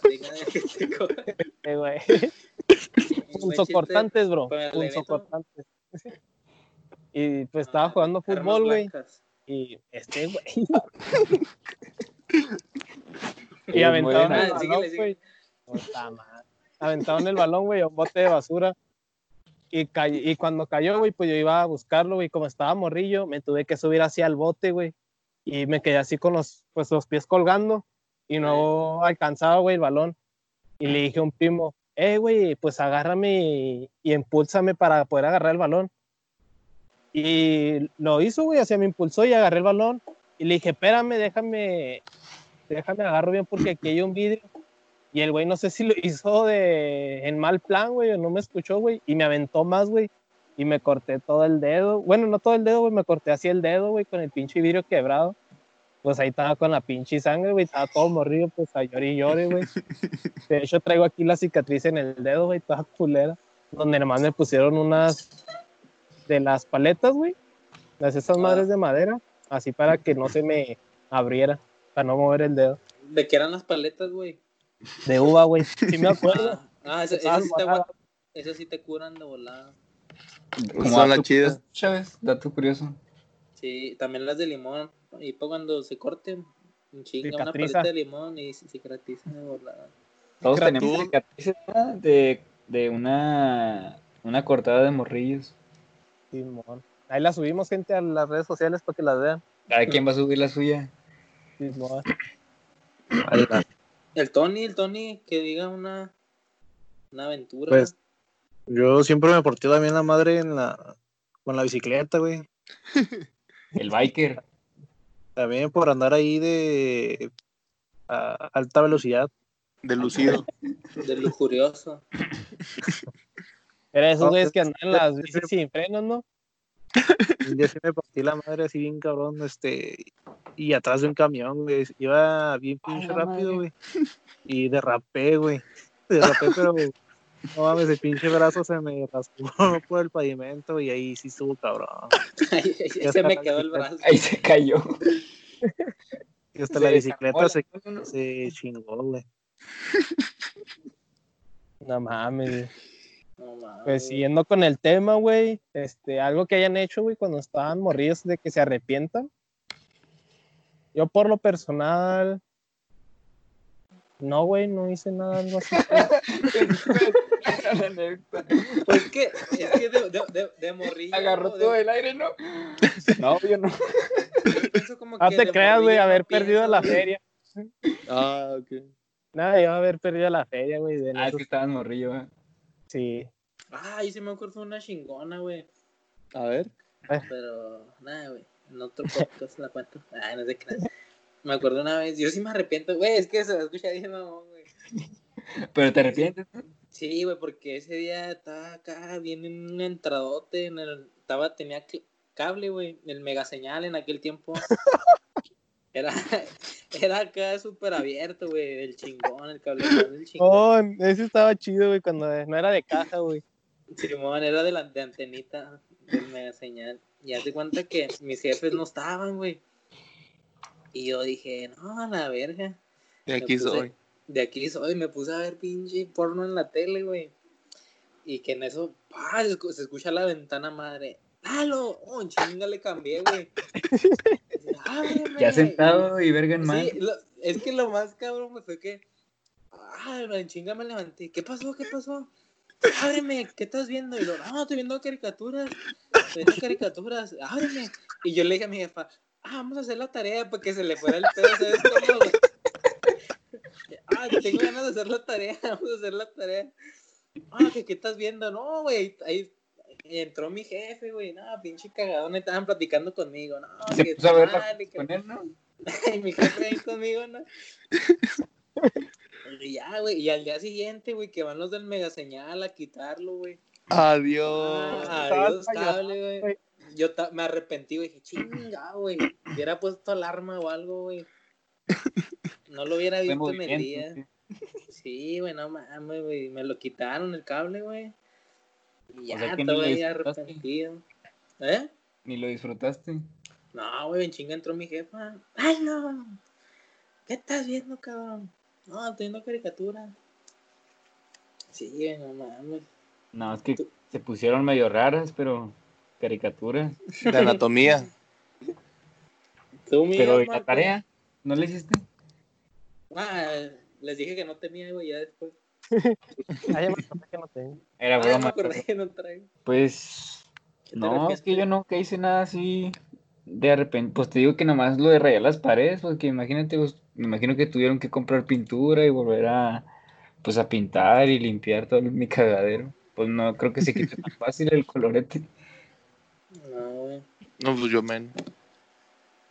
Dígame que te corte. Eh, güey. Un buen Punzocortantes, bro. Punzocortantes. Y pues estaba Ah, jugando fútbol, güey. Y este, güey. y aventaron el balón, güey. Aventaron el balón, güey, a un bote de basura. Y, cay- y cuando cayó, güey, pues yo iba a buscarlo, güey. Como estaba morrillo, me tuve que subir hacia el bote, güey. Y me quedé así con los, pues, los pies colgando. Y no alcanzaba, güey, el balón. Y le dije a un primo, eh, güey, pues agárrame y, y impúlsame para poder agarrar el balón. Y lo hizo, güey, así me impulsó y agarré el balón. Y le dije, espérame, déjame, déjame agarro bien porque aquí hay un vidrio. Y el güey no sé si lo hizo de en mal plan, güey, o no me escuchó, güey, y me aventó más, güey. Y me corté todo el dedo. Bueno, no todo el dedo, güey, me corté así el dedo, güey, con el pinche vidrio quebrado. Pues ahí estaba con la pinche sangre, güey, estaba todo morrido, pues a llorar y llore, güey. De hecho, traigo aquí la cicatriz en el dedo, güey, toda culera. Donde nomás me pusieron unas de las paletas, güey. Las esas Ah. madres de madera, así para que no se me abriera, para no mover el dedo. ¿De qué eran las paletas, güey? De uva, güey. Sí me acuerdo. Ah, ah Estaban eso sí eso sí te curan de volada. Como Son las chidas. Chávez, dato curioso. Sí, también las de limón. Y para cuando se corte, un chinga, una Cicatriza. paleta de limón y se cicatriza de volada. Todos tenemos cicatrices de, de una, una cortada de morrillos. Simón. Ahí la subimos, gente, a las redes sociales para que las vean. Cada quien va a subir la suya. Simón. El Tony, el Tony, que diga una, una aventura. Pues, Yo siempre me porté también la madre en la, con la bicicleta, güey. El biker. También por andar ahí de a alta velocidad. De lucido. de lujurioso. Era esos No, güeyes que andan las bicis sin frenos, ¿no? Un día sí me partí la madre así bien cabrón, este, y atrás de un camión, güey. Iba bien pinche rápido, madre. güey. Y derrapé, güey. Derrapé, pero no mames, el pinche brazo se me raspó por el pavimento y ahí sí estuvo cabrón. Ahí- ahí Ya se me quedó el brazo. Ahí se cayó. Y hasta Se la bicicleta se, se chingó, güey. No mames, güey. No mames. Pues siguiendo con el tema, güey, este, algo que hayan hecho, güey, cuando estaban morridos de que se arrepientan. Yo por lo personal, no, güey, no hice nada algo así. pues que, es que de, de, de, de morrillo. Agarró todo De- el aire, ¿no? No, yo no. yo pienso como No que te de creas, güey, no haber perdido pienso, la güey. feria. Ah, ok. Nada, yo haber perdido la feria, güey. Ah, es que estabas morrillo, ¿eh? Sí. Ah, ahí se me acuerdo una chingona, güey. A ver. Pero, nada, güey. En otro podcast la cuento. Ay, no sé qué. Me acuerdo una vez, yo sí me arrepiento, güey, es que se escucha bien, mamón, güey. Pero te arrepientes. ¿no? Sí, güey, porque ese día estaba acá, bien en un entradote, en el, estaba, tenía cable, güey, el mega señal en aquel tiempo. Era, era acá súper abierto, güey, el chingón, el cable del chingón. Oh, ese estaba chido, güey, cuando no era de caja, güey. Simón era de la de antenita del mega señal. Y hace cuenta que mis jefes no estaban, güey. Y yo dije, no, a la verga. De aquí puse- soy. De aquí soy, me puse a ver pinche porno en la tele, güey. Y que en eso, ¡pah! se escu- se escucha la ventana madre. ¡Lalo! ¡Oh, chinga le cambié, güey! Ya sentado y verga en mano. Sí, lo- es que lo más cabrón güey, fue que. Ah, en chinga me levanté. ¿Qué pasó? ¿Qué pasó? Ábreme, ¿qué estás viendo? Y lo, no, estoy viendo caricaturas. Estoy viendo caricaturas. Ábreme. Y yo le dije a mi jefa, ah, vamos a hacer la tarea para que se le fuera el pedo, ¿sabes cómo, güey? Ah, tengo ganas de hacer la tarea, vamos a hacer la tarea. Ah, ¿qué, qué estás viendo? No, güey, ahí entró mi jefe, güey, no, pinche cagadón, estaban platicando conmigo, no, Se que puso a ver madre, que- con él, ¿no? y mi jefe ahí conmigo, ¿no? Y ya, güey, y al día siguiente, güey, que van los del mega señal a quitarlo, güey. Adiós. Ah, adiós, cable, güey. Yo me arrepentí, güey, dije, chinga, güey, hubiera puesto alarma o algo, güey. No lo hubiera visto en el día. sí. Sí, güey, no mames, güey, me lo quitaron el cable, güey. Y ya, O sea que ni todo lo ahí disfrutaste. arrepentido. ¿Eh? Ni lo disfrutaste. No, güey, en chinga entró mi jefa. ¡Ay, no! ¿Qué estás viendo, cabrón? No, estoy viendo caricatura. Sí, güey, no mames. No, es que se pusieron medio raras, pero caricaturas. De anatomía. ¿Tú, mi Pero ¿y la tarea? ¿No la hiciste? Ah, les dije que no tenía, güey, ya después. Ah, me acordé que no tengo. Era Ah, me broma. acordé que no traigo. Pues ¿Qué te no, es que yo nunca hice nada así de repente. Pues te digo que nomás lo de rayar las paredes, porque imagínate, pues, me imagino que tuvieron que comprar pintura y volver a, pues, a pintar y limpiar todo mi cagadero. Pues no creo que se quite tan fácil el colorete. No. No, pues yo menos.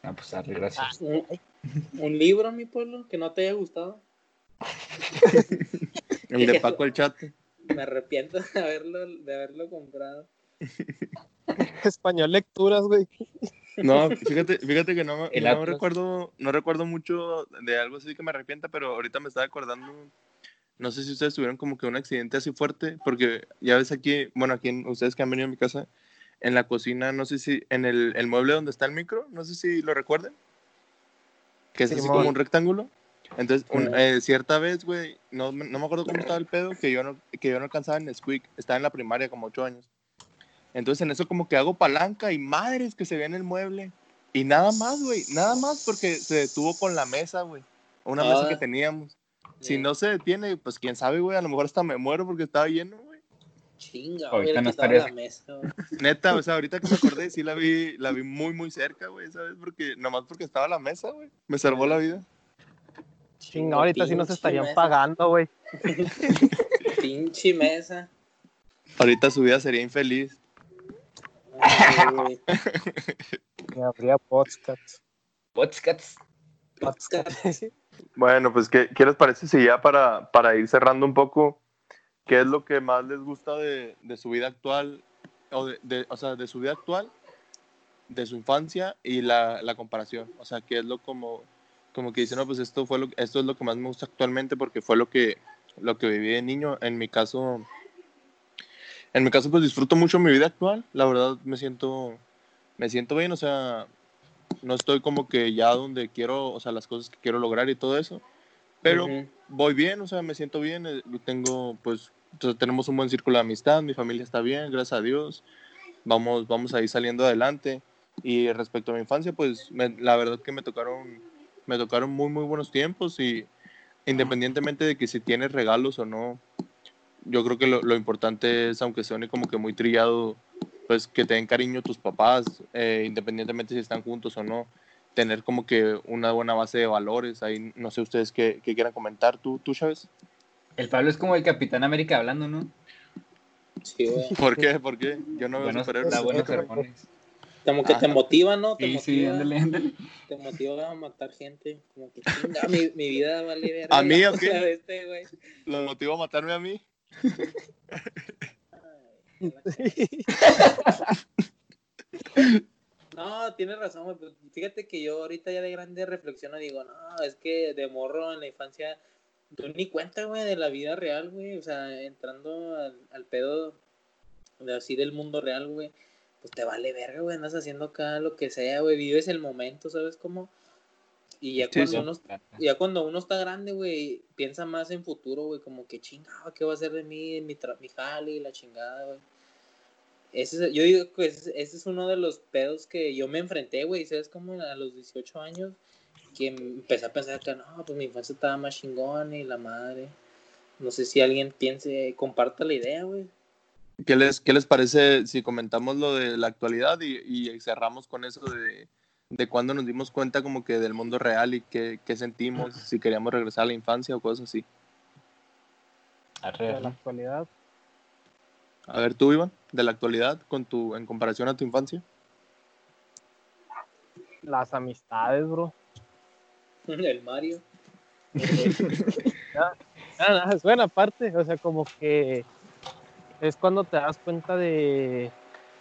Ah, pues darle gracias. Un, un libro, mi pueblo, que no te haya gustado. El de Paco el Chato. Me arrepiento de haberlo, de haberlo comprado. Español lecturas, güey. No, fíjate, fíjate que no, no Atlas. recuerdo, no recuerdo mucho de algo así que me arrepienta, pero ahorita me estaba acordando, no sé si ustedes tuvieron como que un accidente así fuerte, porque ya ves aquí, bueno, aquí en- ustedes que han venido a mi casa, en la cocina, no sé si, en el, el mueble donde está el micro, no sé si lo recuerden, que es así Simón. como un rectángulo. Entonces, un- eh, cierta vez, güey, no, me- no me acuerdo cómo estaba el pedo, que yo no, que yo no alcanzaba en Squeak, estaba en la primaria como ocho años. Entonces en eso como que hago palanca y madres que se ve en el mueble. Y nada más, güey, nada más porque se detuvo con la mesa, güey. Una Ah. mesa que teníamos. Si no se detiene, pues quién sabe, güey, a lo mejor hasta me muero porque estaba lleno, güey. Chinga, Ahorita hubiera no estarías- la mesa, güey. Neta, o sea, ahorita que me acordé, sí la vi, la vi muy, muy cerca, güey, ¿sabes? Porque, nomás porque estaba la mesa, güey. Me salvó la vida. Chinga, ahorita sí nos estarían mesa. pagando, güey. Pinche mesa. Ahorita su vida sería infeliz. Ay. Me habría podcast. Podcast. Podcast. Bueno, pues, ¿qué, qué les parece si ya para, para ir cerrando un poco, qué es lo que más les gusta de, de su vida actual, o, de, de- o sea, de su vida actual, de su infancia y la, la comparación? O sea, qué es lo como, como que dicen, no, pues esto, fue lo, esto es lo que más me gusta actualmente porque fue lo que, lo que viví de niño. En mi caso, en mi caso, pues disfruto mucho mi vida actual. La verdad, me siento, me siento bien, o sea, no estoy como que ya donde quiero, o sea, las cosas que quiero lograr y todo eso, pero Ujú. voy bien, o sea, me siento bien, eh, tengo, pues, entonces tenemos un buen círculo de amistad, mi familia está bien, gracias a Dios, vamos, vamos a ir saliendo adelante. Y respecto a mi infancia, pues, me- la verdad que me tocaron me tocaron muy, muy buenos tiempos y independientemente de que si tienes regalos o no, yo creo que lo, lo importante es, aunque suene como que muy trillado, pues que te den cariño tus papás, eh, independientemente si están juntos o no, tener como que una buena base de valores. Ahí no sé ustedes qué, qué quieran comentar. ¿Tú, ¿Tú, Chávez? El Pablo es como el Capitán América hablando, ¿no? Sí. ¿Por qué? ¿Por qué? Yo no veo Buenos, superhéroes. buenos hormones. Como que te motiva, ¿no? Te Sí, sí, motiva, ándale, ándale. Te motiva a matar gente. Como que chinga, mi, mi vida vale verga. ¿A mí o qué? de Este, güey. ¿Lo motivo a matarme a mí? No, tienes razón, güey. pues, Fíjate que yo ahorita ya de grande reflexiono y digo, no, es que de morro en la infancia, tú ni cuenta, güey, de la vida real, güey. O sea, entrando al, al pedo de así del mundo real, güey. Pues te vale verga, güey. Andas haciendo acá lo que sea, güey. Vives el momento, ¿sabes cómo? Y ya Sí, cuando sí. uno ya cuando uno está grande, güey, piensa más en futuro, güey, como que chingada, ¿qué va a ser de mí, mi, tra- mi jale y la chingada, güey? Ese es- yo digo que ese, ese es uno de los pedos que yo me enfrenté, güey, ¿sabes? Como a los 18 años, que empecé a pensar que no, pues mi infancia estaba más chingón y la madre. No sé si alguien piense, comparta la idea, güey. ¿Qué les, ¿Qué les parece si comentamos lo de la actualidad y, y cerramos con eso de, de cuando nos dimos cuenta como que del mundo real y qué, qué sentimos, si queríamos regresar a la infancia o cosas así? De la actualidad. A ver, tú, Iván, de la actualidad con tu, en comparación a tu infancia. Las amistades, bro. El Mario. Nada, nada, es buena parte. O sea, como que es cuando te das cuenta de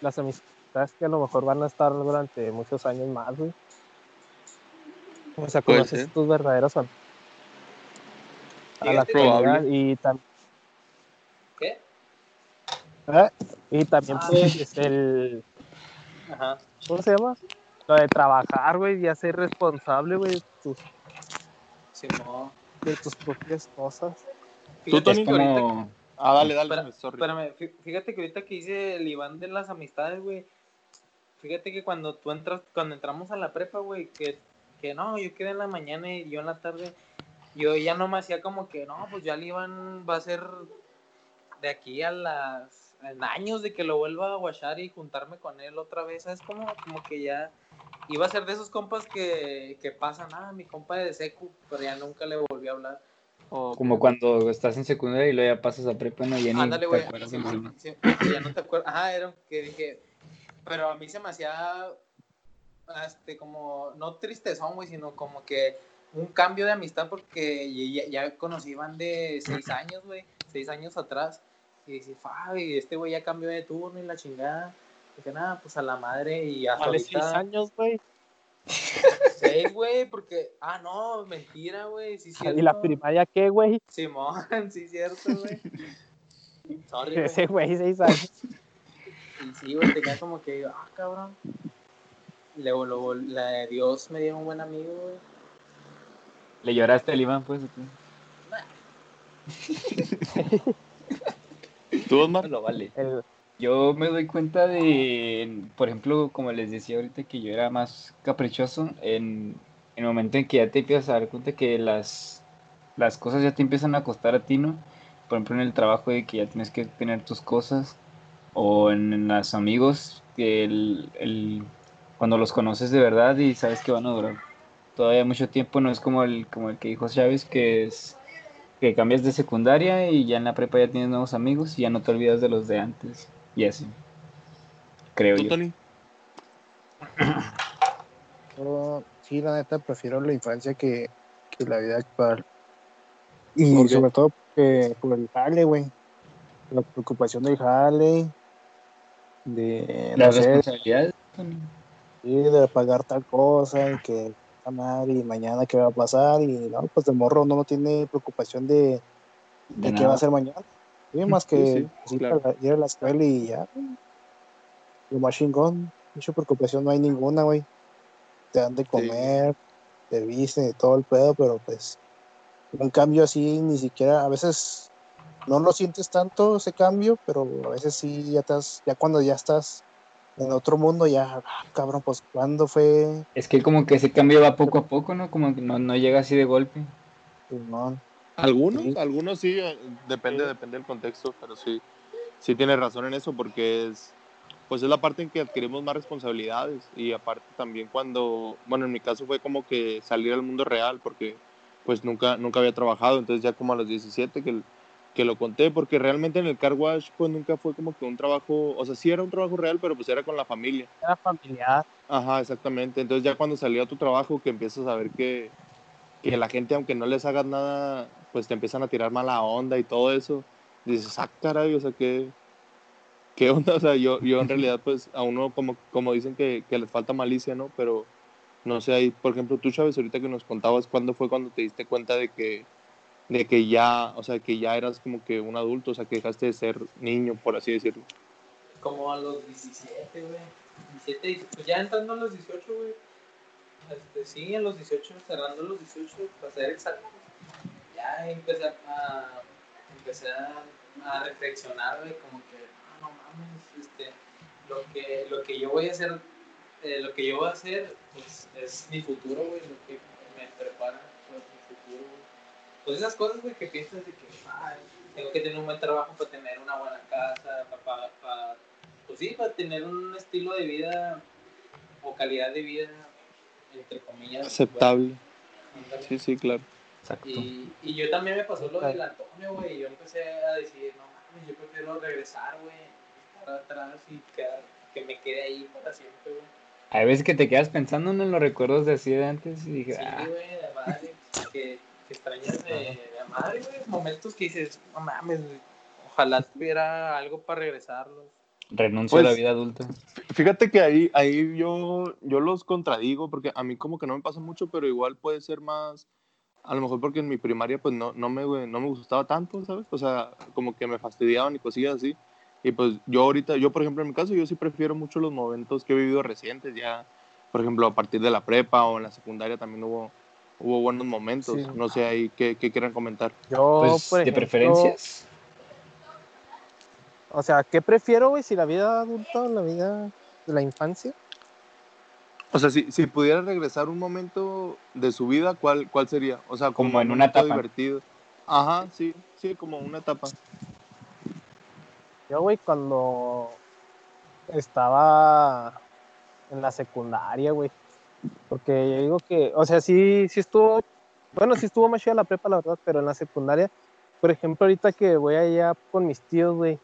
las amistades que a lo mejor van a estar durante muchos años más, güey. O sea, conoces ser. tus verdaderos amigos. A la que- Probable. y, tam- ¿Qué? ¿eh? y también Ah. pues el Ajá. ¿cómo se llama? Lo de trabajar, güey, y ser responsable, güey, de tus, Simón. de tus propias cosas. Fíjate Tony? que ahorita- Como... Ah, dale, dale, Espera, sorry. Espérame, fí- fíjate que ahorita que hice el Iván de las amistades, güey. Fíjate que cuando tú entras, cuando entramos a la prepa, güey, que, que no, yo quedé en la mañana y yo en la tarde, yo ya no me hacía como que, no, pues ya el Iván va a ser de aquí a las en años de que lo vuelva a guachar y juntarme con él otra vez, ¿sabes? Como, como que ya iba a ser de esos compas que, que pasan, ah, mi compa de secu, pero ya nunca le volví a hablar. O Como cuando estás en secundaria y luego ya pasas a prepa, ¿no? Ya ni Ándale, güey. sí, sí, ya no te acuerdas. Ajá, era que dije. Pero a mí se me hacía. Este, como. No tristezón, güey, sino como que. Un cambio de amistad porque ya, ya conocí Iván de seis años, güey. Seis años atrás. Y dije, Fabi, este güey ya cambió de turno y la chingada. Dije, nada, pues a la madre y hasta Vale, ahorita. seis años, güey. Seis, güey, porque. Ah, no, mentira, güey. Sí, ¿Y la cierto. primaria qué, güey? Simón, sí, cierto, güey. Sorry, güey. Ese güey, seis años. Y sí, güey, tenía como que, ah, cabrón. Luego, la de Dios me dio un buen amigo, güey. ¿Le lloraste al Iván, pues? ¿Tú, Osmar? No lo vale. El- Yo me doy cuenta de, por ejemplo, como les decía ahorita, que yo era más caprichoso en, en el momento en que ya te empiezas a dar cuenta que las, las cosas ya te empiezan a costar a ti, ¿no? Por ejemplo, en el trabajo de que ya tienes que tener tus cosas, o en, en los amigos, que el, el- cuando los conoces de verdad y sabes que van a durar todavía mucho tiempo, no es como el, como el que dijo Chávez, que es que cambias de secundaria y ya en la prepa ya tienes nuevos amigos y ya no te olvidas de los de antes. Y así. Creo ¿Tú, yo. Tony? Yo, sí, la neta, prefiero la infancia que, que la vida actual. Y sobre todo porque, por el jale, güey. La preocupación del jale, de, no Las sé, responsabilidades. sí, de pagar tal cosa, y que madre, y mañana qué va a pasar, y no, pues de morro uno no tiene preocupación de, de, De qué va a hacer mañana. Sí, más que Sí, sí, pues, ir, claro. a la, ir a la escuela y ya. Lo más chingón, mucha preocupación no hay ninguna, güey. Te dan de comer, te visten y todo el pedo, pero pues un cambio así ni siquiera, a veces no lo sientes tanto ese cambio, pero a veces sí ya estás, ya cuando ya estás en otro mundo, ya, ah, cabrón, pues cuándo fue Es que como que ese cambio va poco a poco, ¿no? Como que no, no llega así de golpe. Simón? Algunos, Sí. algunos sí, eh, depende, depende del contexto, pero sí, sí tiene razón en eso porque es, pues es la parte en que adquirimos más responsabilidades y aparte también cuando, bueno, en mi caso fue como que salir al mundo real porque pues nunca, nunca había trabajado, entonces ya como a los 17 que, que lo conté, porque realmente en el car wash pues nunca fue como que un trabajo, o sea, sí era un trabajo real, pero pues era con la familia. Era familiar. Ajá, exactamente. Entonces ya cuando salió a tu trabajo que empiezas a ver que, que la gente, aunque no les hagas nada, pues te empiezan a tirar mala onda y todo eso, dices, ah, caray, o sea, ¿qué, qué onda? O sea, yo, yo en realidad, pues a uno como, como dicen que, les falta malicia, ¿no? Pero no sé, ahí, por ejemplo, tú, Chávez, ahorita que nos contabas, ¿cuándo fue cuando te diste cuenta de que, de que ya, o sea, que ya eras como que un adulto, o sea, que dejaste de ser niño, por así decirlo? Como a los 17, güey. 17, y- pues ya entrando a los 18, güey. Este, sí, a los 18, cerrando los 18, para ser exacto. Ya empecé a, empecé a, a reflexionar, güey, como que, "Ah, no mames, este, lo que, lo que yo voy a hacer, eh, lo que yo voy a hacer, pues es mi futuro, güey, lo que me prepara para mi futuro, güey. Pues esas cosas, güey, que piensas de que, "Ay, tengo que tener un buen trabajo para tener una buena casa, para, para, para- pues sí, para tener un estilo de vida o calidad de vida, entre comillas. Aceptable. bueno. Sí, sí, claro. Exacto. Y, y yo también me pasó lo del Antonio, güey. y Yo empecé a decir, no mames, yo prefiero regresar, güey. Estar atrás y quedar, que me quede ahí para siempre, güey. Hay veces que te quedas pensando en los recuerdos de así de antes y dije, Sí, ah, güey, de madre. Que, que extrañas de, de madre, güey. Momentos que dices, no mames, güey, ojalá tuviera algo para regresarlos. renuncio a la Pues- vida adulta. Fíjate que ahí, ahí yo, yo los contradigo, porque a mí como que no me pasa mucho, pero igual puede ser más, a lo mejor porque en mi primaria pues no, no, me, no me gustaba tanto, ¿sabes? O sea, como que me fastidiaban y cosillas así. Y pues yo ahorita, yo por ejemplo en mi caso, yo sí prefiero mucho los momentos que he vivido recientes, ya, por ejemplo, a partir de la prepa o en la secundaria también hubo, hubo buenos momentos. Sí. No sé ahí qué, qué quieran comentar. Yo, Pues, por de preferencias. O sea, ¿qué prefiero, güey? Si la vida adulta o la vida de la infancia. O sea, si, si pudiera regresar un momento de su vida, ¿cuál, cuál sería? O sea, Como como, en un una etapa. divertido. Ajá, sí, sí, como una etapa. Yo, güey, cuando estaba en la secundaria, güey. Porque yo digo que, o sea, sí, sí estuvo, bueno, sí estuvo más chida la prepa, la verdad, pero en la secundaria, por ejemplo, ahorita que voy allá con mis tíos, güey,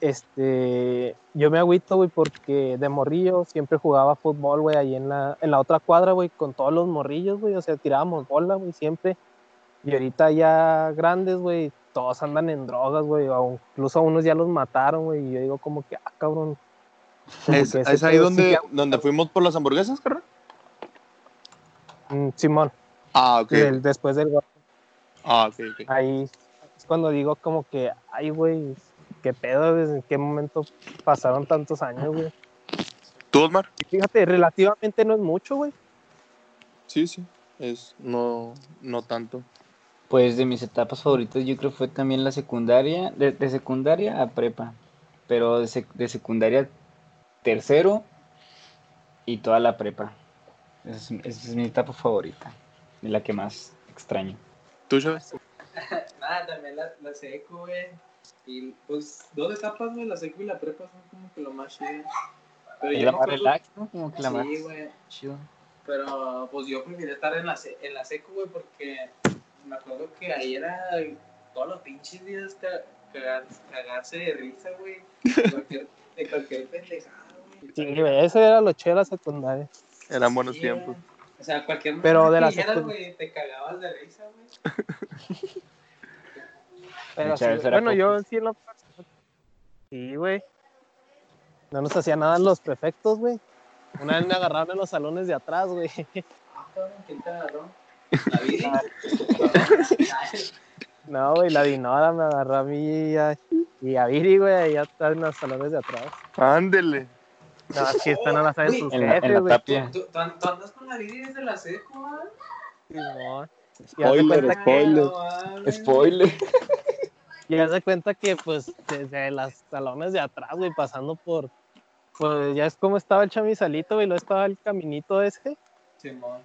este, yo me agüito, güey, porque de morrillo siempre jugaba fútbol, güey, ahí en la, en la otra cuadra, güey, con todos los morrillos, güey, o sea, tirábamos bola, güey, siempre. Y ahorita ya grandes, güey, todos andan en drogas, güey, o incluso a unos ya los mataron, güey, y yo digo como que, ah, cabrón. ¿Es, ahí sí donde, donde fuimos por las hamburguesas, carnal? Mm, Simón, Ah, ok. después del Ah, ok, ok. ahí es cuando digo como que, ay, güey, qué pedo, desde en qué momento pasaron tantos años, güey. ¿Tú, Osmar? Fíjate, relativamente no es mucho, güey. Sí, sí. Es, no, no tanto. Pues de mis etapas favoritas yo creo fue también la secundaria, de, de secundaria a prepa, pero de, sec- de secundaria tercero y toda la prepa. Esa es, esa es mi etapa favorita y la que más extraño. ¿Tú, Chávez? Nada, también la, la seco, güey. Y pues dos etapas, güey, la seco y la prepa son como que lo más chido. Pero yo la más relax, ¿no? Como que la más Sí, güey. chido. Pero pues yo prefería estar en la, en la seco, güey, porque me acuerdo que ahí era todos los pinches días ca- cagar- cagarse de risa, güey. De cualquier, de cualquier pendejada, güey. Sí, güey, ese era lo chido de la secundaria. Eran buenos Sí, tiempos. güey. O sea, cualquier Pero de que la dijeras, secu- güey, te cagabas de risa, güey. Pero sí, güey. bueno, yo popis. sí en lo Sí, güey. No nos hacía nada los prefectos, güey. Una vez me agarraron en los salones de atrás, güey. Ah, cabrón, ¿quién te agarró? ¿La Viri? No, güey, la dinora me agarró a mí y a, y a Viri, güey, allá atrás en los salones de atrás. Ándele. No, aquí están no la saben Güey, sus En en jefes, güey. ¿Tú, tú, tú andas con la Viri desde la seco, ah? Simón. Y haz de Spoiler, spoiler. No. Spoiler. Y haz de cuenta que, pues, desde los salones de atrás, güey, pasando por, pues ya es como estaba el chamizalito, güey, luego estaba el caminito ese. Simón.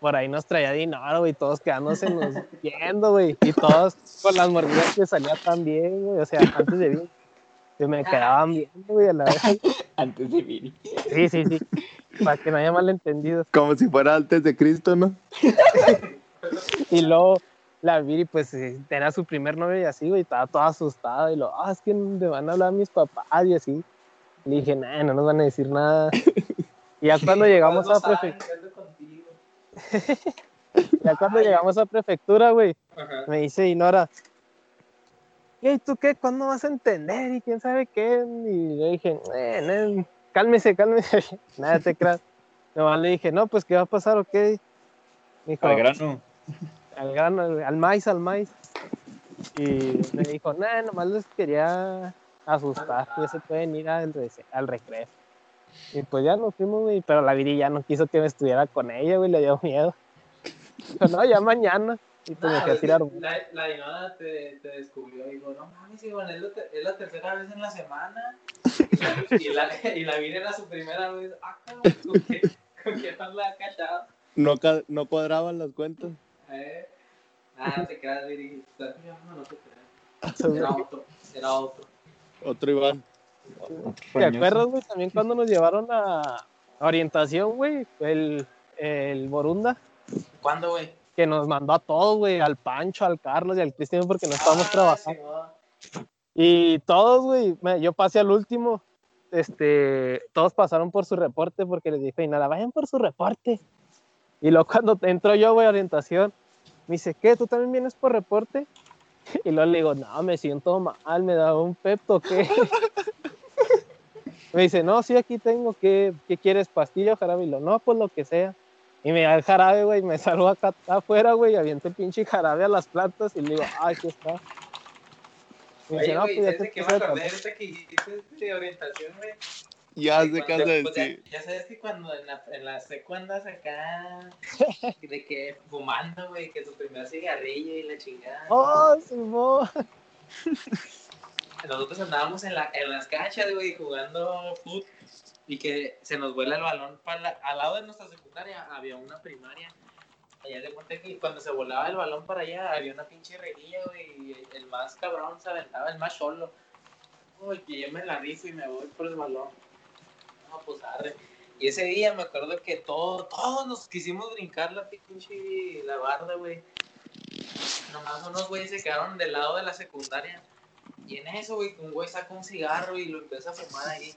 Por ahí nos traía dinero, güey, todos quedándose nos viendo, güey. Y todos con las mordidas que salía también, güey. O sea, antes de vir, que me quedaban viendo, güey, a la vez. Antes de Viri. Sí, sí, sí. Para que no haya malentendidos. Como si fuera antes de Cristo, ¿no? Y luego la Viri, pues, eh, era su primer novio y así, güey, estaba toda asustada. Y lo, ah, es que me van a hablar mis papás y así. Le dije, nah, no nos van a decir nada. Y ya cuando llegamos No a prefectura, qué ya cuando llegamos a prefectura, güey, Ajá. me dice Inora, ¿y tú qué? ¿Cuándo vas a entender? Y quién sabe qué. Y yo dije, eh, no, cálmese, cálmese. Nada te creas. Nomás le dije, no, pues, ¿qué va a pasar o qué? Me dijo, Al grano. Al grano, al, al maíz, al maíz. Y me dijo, nah, nomás les quería asustar, que se pueden ir al, al recreo. Y pues ya nos fuimos, güey, pero la Viri ya no quiso que me estuviera con ella, güey, le dio miedo. Dijo, no, ya mañana. Y pues me Nah, fui a tirar. la, la Dinora te, te descubrió y dijo, no mames, Iván, es, es la tercera vez en la semana. Y la, y la vida era su primera vez. Ah, cabrón, ¿con qué, con qué tan la ha cachado? No, no cuadraban las cuentas. ¿Eh? Ah, no te creas, Viri. Estás llamando, no te creas. Era otro, era otro. Otro Iván. ¿Te acuerdas, güey? También cuando nos llevaron a orientación, güey, el, el Borunda, ¿Cuándo, güey? que nos mandó a todos, güey, al Pancho, al Carlos y al Cristian, porque no estábamos Ah, trabajando. Y todos, güey, yo pasé al último. Este, todos pasaron por su reporte porque les dije, y nada, vayan por su reporte. Y luego cuando entro yo, güey, a orientación, me dice, ¿qué? ¿Tú también vienes por reporte? Y luego le digo, no, me siento mal, me da un pepto, ¿qué? me dice, no, sí, aquí tengo, ¿qué, qué quieres? ¿Pastilla o jarabe? Y lo, no, pues lo que sea. Y me da el jarabe, güey, me salgo acá afuera, güey, y aviento el pinche jarabe a las plantas y le digo, ah, aquí está. Y me Oye, dice, no, güey, pues ya ¿sabes te de qué me puse de acordé tomar". ahorita que de orientación, güey? Ya Y sé qué vas a pues, ya- decir. Ya, sabes que cuando en la, en la secu andas acá, de que fumando, güey, que tu primer cigarrillo y la chingada. ¡Oh, Simón! Nosotros andábamos en, la, en las canchas, güey, jugando fútbol y que se nos vuela el balón para la- al lado de nuestra secundaria había una primaria. Allá de cuenta que cuando se volaba el balón para allá había una pinche reguilla, güey, y el más cabrón se aventaba, el más solo. Uy, que yo me la rifo y me voy por el balón. No, pues arre. Y ese día me acuerdo que todo, todos nos quisimos brincar la pinche la barda, güey. Nomás unos güeyes se quedaron del lado de la secundaria. Y en eso, güey, un güey saca un cigarro y lo empieza a fumar ahí.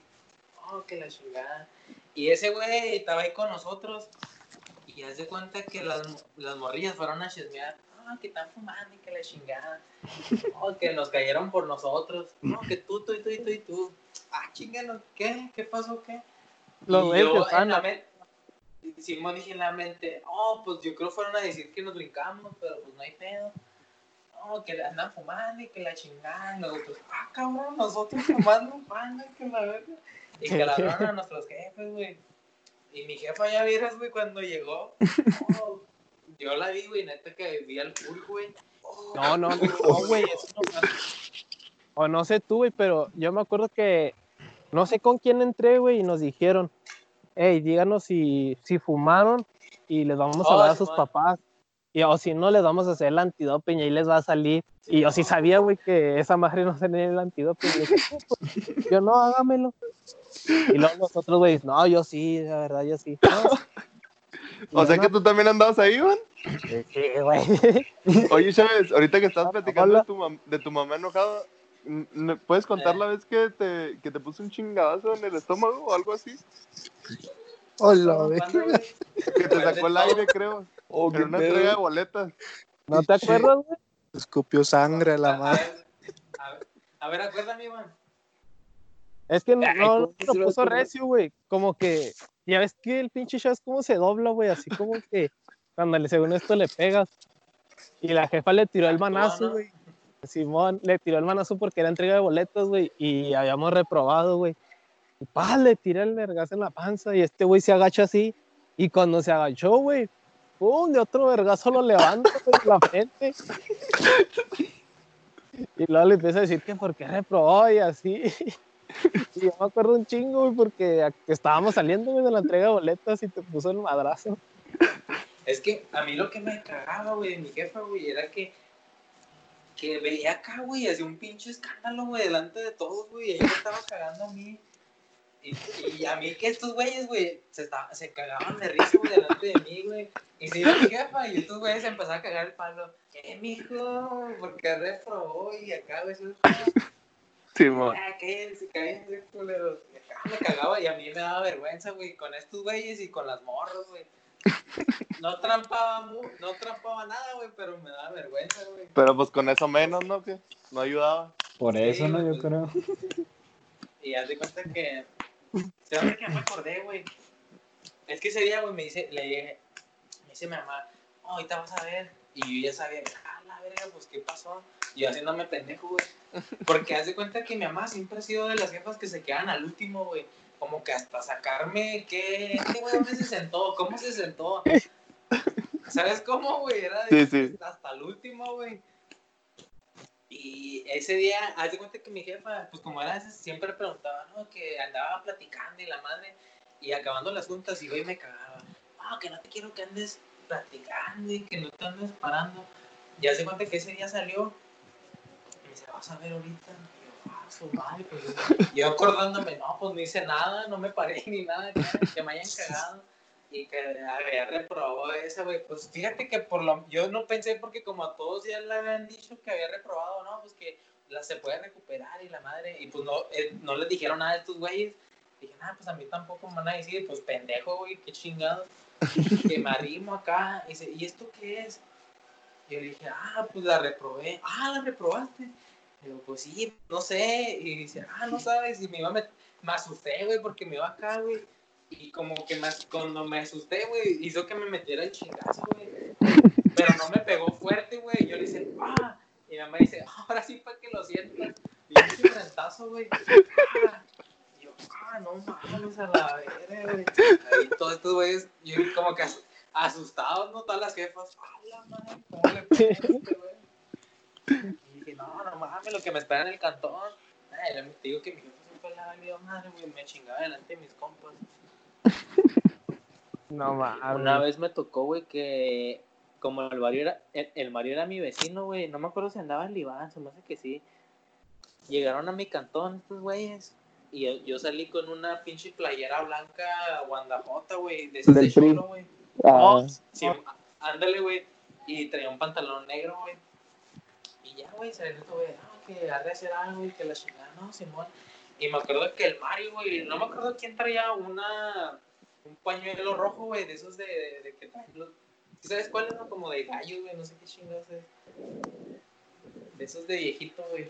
Oh, que la chingada. Y ese güey estaba ahí con nosotros. Y haz de cuenta que las, las morrillas fueron a chismear. Ah, que están fumando y que la chingada. Oh, que nos cayeron por nosotros. No, que tú, tú, tú, tú, y tú. Ah, chinganos, ¿qué? ¿Qué pasó? ¿Qué? Los Y que yo en la mente, Simón dije en la mente, oh, pues yo creo fueron a decir que nos brincamos, pero pues no hay pedo. No, que andan fumando y que la chingada. Y nosotros, ah, cabrón, nosotros fumando, fumando, que la verga. Y que la hablaron a nuestros jefes, güey. Y mi jefa, ya vieras, güey, cuando llegó. oh, yo la vi, güey, neta que vi al full, güey. Oh, No, no, no, güey. eso no pasa. O no sé tú, güey, pero yo me acuerdo que no sé con quién entré, güey, y nos dijeron, hey, díganos si, si fumaron y les vamos a hablar a sus papás. Y o si no, les vamos a hacer el antidoping y ahí les va a salir. Y yo sí sabía, güey, que esa madre no tenía el antidoping. Dije, "No, pues, yo no, hágamelo. Y luego nosotros, güey, no, yo sí, la verdad, yo sí. No. O sea "No, que tú también andabas ahí, Iván. Sí, güey. Oye, Chávez, ahorita que estás platicando de tu, de tu mamá enojada, ¿puedes contar Eh. la vez que te, que te puso un chingadazo en el estómago o algo así? Hola. Que te sacó el aire, creo. Oh, En una entrega de boletas. ¿No te acuerdas, güey? Escupió sangre a la madre. a ver, a ver, acuérdame, Iván. Es que no, Ay, no ¿cómo lo puso recio, güey. Como que, ya ves que el pinche Chas como se dobla, güey. Así como que cuando le, según esto le pegas. Y la jefa le tiró el manazo, güey. Simón le tiró el manazo porque era entrega de boletos, güey. Y habíamos reprobado, güey. Y pa, le tira el vergazo en la panza. Y este güey se agacha así. Y cuando se agachó, güey, pum, de otro vergazo lo levanta, güey, la frente. Y luego le empieza a decir que por qué reprobó y así. Sí, yo me acuerdo un chingo, güey, porque estábamos saliendo, güey, de la entrega de boletas y te puso el madrazo. Es que a mí lo que me cagaba, güey, de mi jefa, güey, era que, que veía acá, güey, hacía un pinche escándalo, güey, delante de todos, güey, y me estaba cagando a mí. Y, y a mí que estos güeyes, güey, se, estaba- se cagaban de risa, güey, delante de mí, güey. Y se iba mi jefa y estos güeyes se empezaban a cagar el palo. ¿Qué, mijo? Porque reprobó y acá, güey, eso es Simón. Ah, cállense, cállense, culeros. Y acá me cagaba y a mí me daba vergüenza, güey, con estos güeyes y con las morras, güey. No trampaba, mu- no trampaba nada, güey, pero me daba vergüenza, güey. Pero pues con eso menos, ¿no? Que no ayudaba. Por Sí, eso, ¿no? Yo pues. creo. Y haz de cuenta que. ¿Se que me acordé, güey? Es que ese día, güey, me dice, le dije, me dice mi mamá, oh, ahorita vas a ver. Y yo ya sabía, ah, la verga, pues, ¿qué pasó? Y yo haciéndome pendejo, güey. Porque haz de cuenta que mi mamá siempre ha sido de las jefas que se quedan al último, güey. Como que hasta sacarme, ¿qué? ¿Este güey dónde se sentó? ¿Cómo se sentó? ¿Sabes cómo, güey? Era de- Sí, sí. hasta el último, güey. Y ese día, haz de cuenta que mi jefa, pues como era, siempre preguntaba, ¿no? Que andaba platicando y la madre, y acabando las juntas, y güey me cagaba. No, que no te quiero que andes platicando y que no te andes parando. Y haz de cuenta que ese día salió, y me dice, vas a ver ahorita. Yo, ah, acordándome, no, pues no hice nada, no me paré ni nada, que, me hayan cagado. Y que había reprobado esa, güey. Pues fíjate que por lo yo no pensé porque como a todos ya le habían dicho que había reprobado, ¿no? Pues que la se puede recuperar y la madre. Y pues no, eh, no les dijeron nada a estos güeyes. Dije, nada, pues a mí tampoco me van a decir, pues pendejo, güey, qué chingado. que me arrimo acá. Y dice, ¿y esto qué es? Y yo dije, ah, pues la reprobé. Ah, la reprobaste. Y yo, pues sí, no sé. Y dice, ah, no sabes. Y me iba a met- me asusté, güey, porque me iba acá, güey. Y como que me, as- cuando me asusté, güey, hizo que me metiera el chingazo, güey. Pero no me pegó fuerte, güey. Y Yo le hice, ah. Y mi mamá dice, ahora sí para que lo sientas. Y un frentazo, güey. Y yo, ah, no mames a la verga, güey. Ahí todos estos güeyes, yo como que as- asustados, ¿no? Todas las jefas, ah, la madre, ¿cómo le este, güey? No, no mames, lo que me espera en el cantón. Ay, te digo que mi jefe siempre le ha valido madre, güey. Me chingaba delante de mis compas. No mames. Una vez me tocó, güey, que como el Mario era, el, el Mario era mi vecino, güey, no me acuerdo si andaba en Libán, se me hace que sí. Llegaron a mi cantón estos güeyes y yo, yo salí con una pinche playera blanca guandajota, güey, de ese güey. Ah, Sí, ándale, güey. Y traía un pantalón negro, güey. Y ya, güey, se le güey, no, que ha de hacer algo y que la chingada, no, Simón. Y me acuerdo que el Mario, güey, no me acuerdo quién traía una, un pañuelo rojo, güey, de esos de, de, de que traen los, ¿sí ¿sabes cuáles, no? Como de gallo, güey, no sé qué chingados es. De esos de viejito, güey.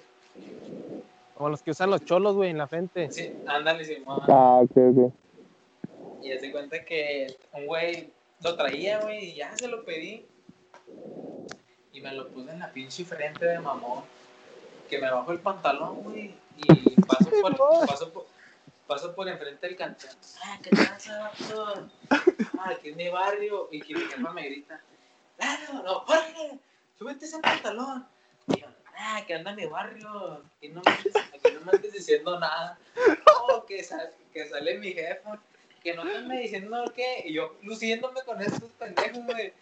Como los que usan los cholos, güey, en la frente. Sí, ándale, Simón. ah, ok, ok. Y hace cuenta que un güey lo traía, güey, y ya se lo pedí. Y me lo puse en la pinche frente de mamón. Que me bajo el pantalón, güey, y paso por, paso por, paso por enfrente del cantón. Ah, ¿qué pasa, vato? Ah, aquí es mi barrio. Y que mi jefa me grita, claro, no, Jorge, súbete ese pantalón. Y yo, ah, que anda en mi barrio. Aquí no me andes, aquí no me andes diciendo nada. No, que, sal- que sale mi jefa que no te ande diciendo qué, y yo luciéndome con estos pendejos, güey.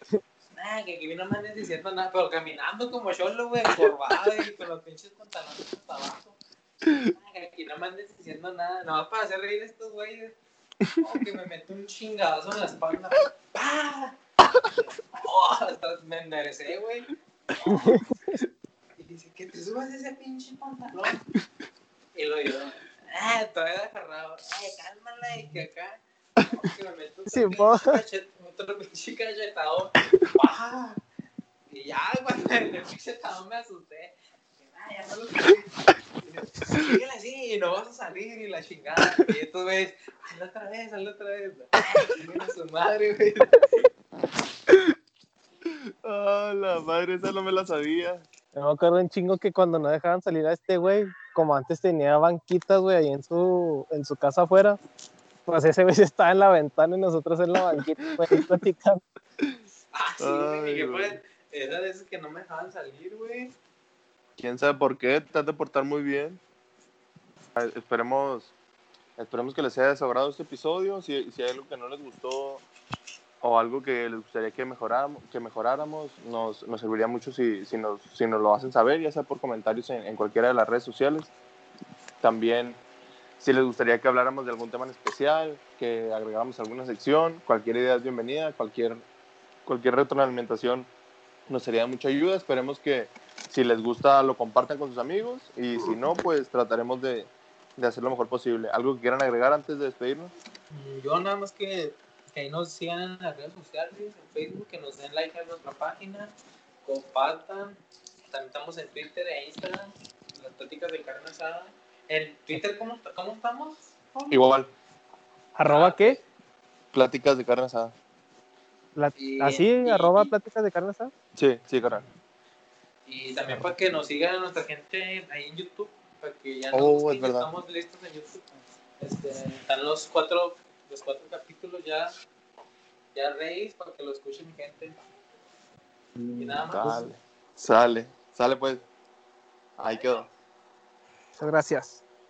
Que aquí no me andes diciendo nada, pero caminando como cholo, güey, encorvado y con los pinches pantalones hasta abajo. Que aquí no me andes diciendo nada, nomás para hacer reír a estos güeyes. Oh, que me meto un chingadazo en la espalda. ¡Pah! Oh, hasta me enderecé, güey. Oh. Y dice, que te subas ese pinche pantalón. Y lo digo, ah, todavía agarrado. Ay, cálmala, y que acá. oh, que me meto otro Sí, pinche po. cachet- otro pinche cachetadón. ¡Pah! Y ya, cuando en el cachetadón me asusté. "Ah, ya no lo quiero". Y yo, Síguele así y no vas a salir y la chingada. Y estos güeyes, hazlo otra vez, hazlo otra vez. Ay, chinguen a su madre, güey. Ah, la madre, esa no me la sabía. Yo me acuerdo un chingo que cuando no dejaban salir a este güey, como antes tenía banquitas, güey, ahí en su, en su casa afuera, pues ese güey estaba en la ventana y nosotros en la banquita, güey, platicando. Ah, sí, Ay, jefa güey. era de esos que no me dejaban salir, güey. ¿Quién sabe por qué? Te has de portar muy bien. Esperemos, esperemos que les haya desagrado este episodio. Si, si hay algo que no les gustó o algo que les gustaría que mejoráramos, que mejoráramos nos, nos serviría mucho si, si, nos, si nos lo hacen saber, ya sea por comentarios en, en cualquiera de las redes sociales. También si les gustaría que habláramos de algún tema en especial, que agregáramos alguna sección, cualquier idea es bienvenida, cualquier, cualquier retroalimentación nos sería de mucha ayuda. Esperemos que si les gusta lo compartan con sus amigos y si no, pues trataremos de, de hacer lo mejor posible. ¿Algo que quieran agregar antes de despedirnos? Mm, Yo nada más que, que ahí nos sigan en las redes sociales, en Facebook, que nos den like a nuestra página, compartan. También estamos en Twitter e Instagram, las pláticas de carne asada. En Twitter, ¿cómo, cómo estamos? Igual, ¿Arroba qué? pláticas de carne asada. La- Y- ¿Así? y- ¿Arroba y- pláticas de carne asada? Sí, sí, carnal. Y también para que nos sigan a nuestra gente ahí en YouTube, para que ya Oh, nos busquen, es verdad. estamos listos en YouTube. Este, están los cuatro, los cuatro capítulos ya, ya reis para que lo escuchen mi gente. Y nada más. Sale, sale, sale pues. Ahí quedó. Muchas gracias.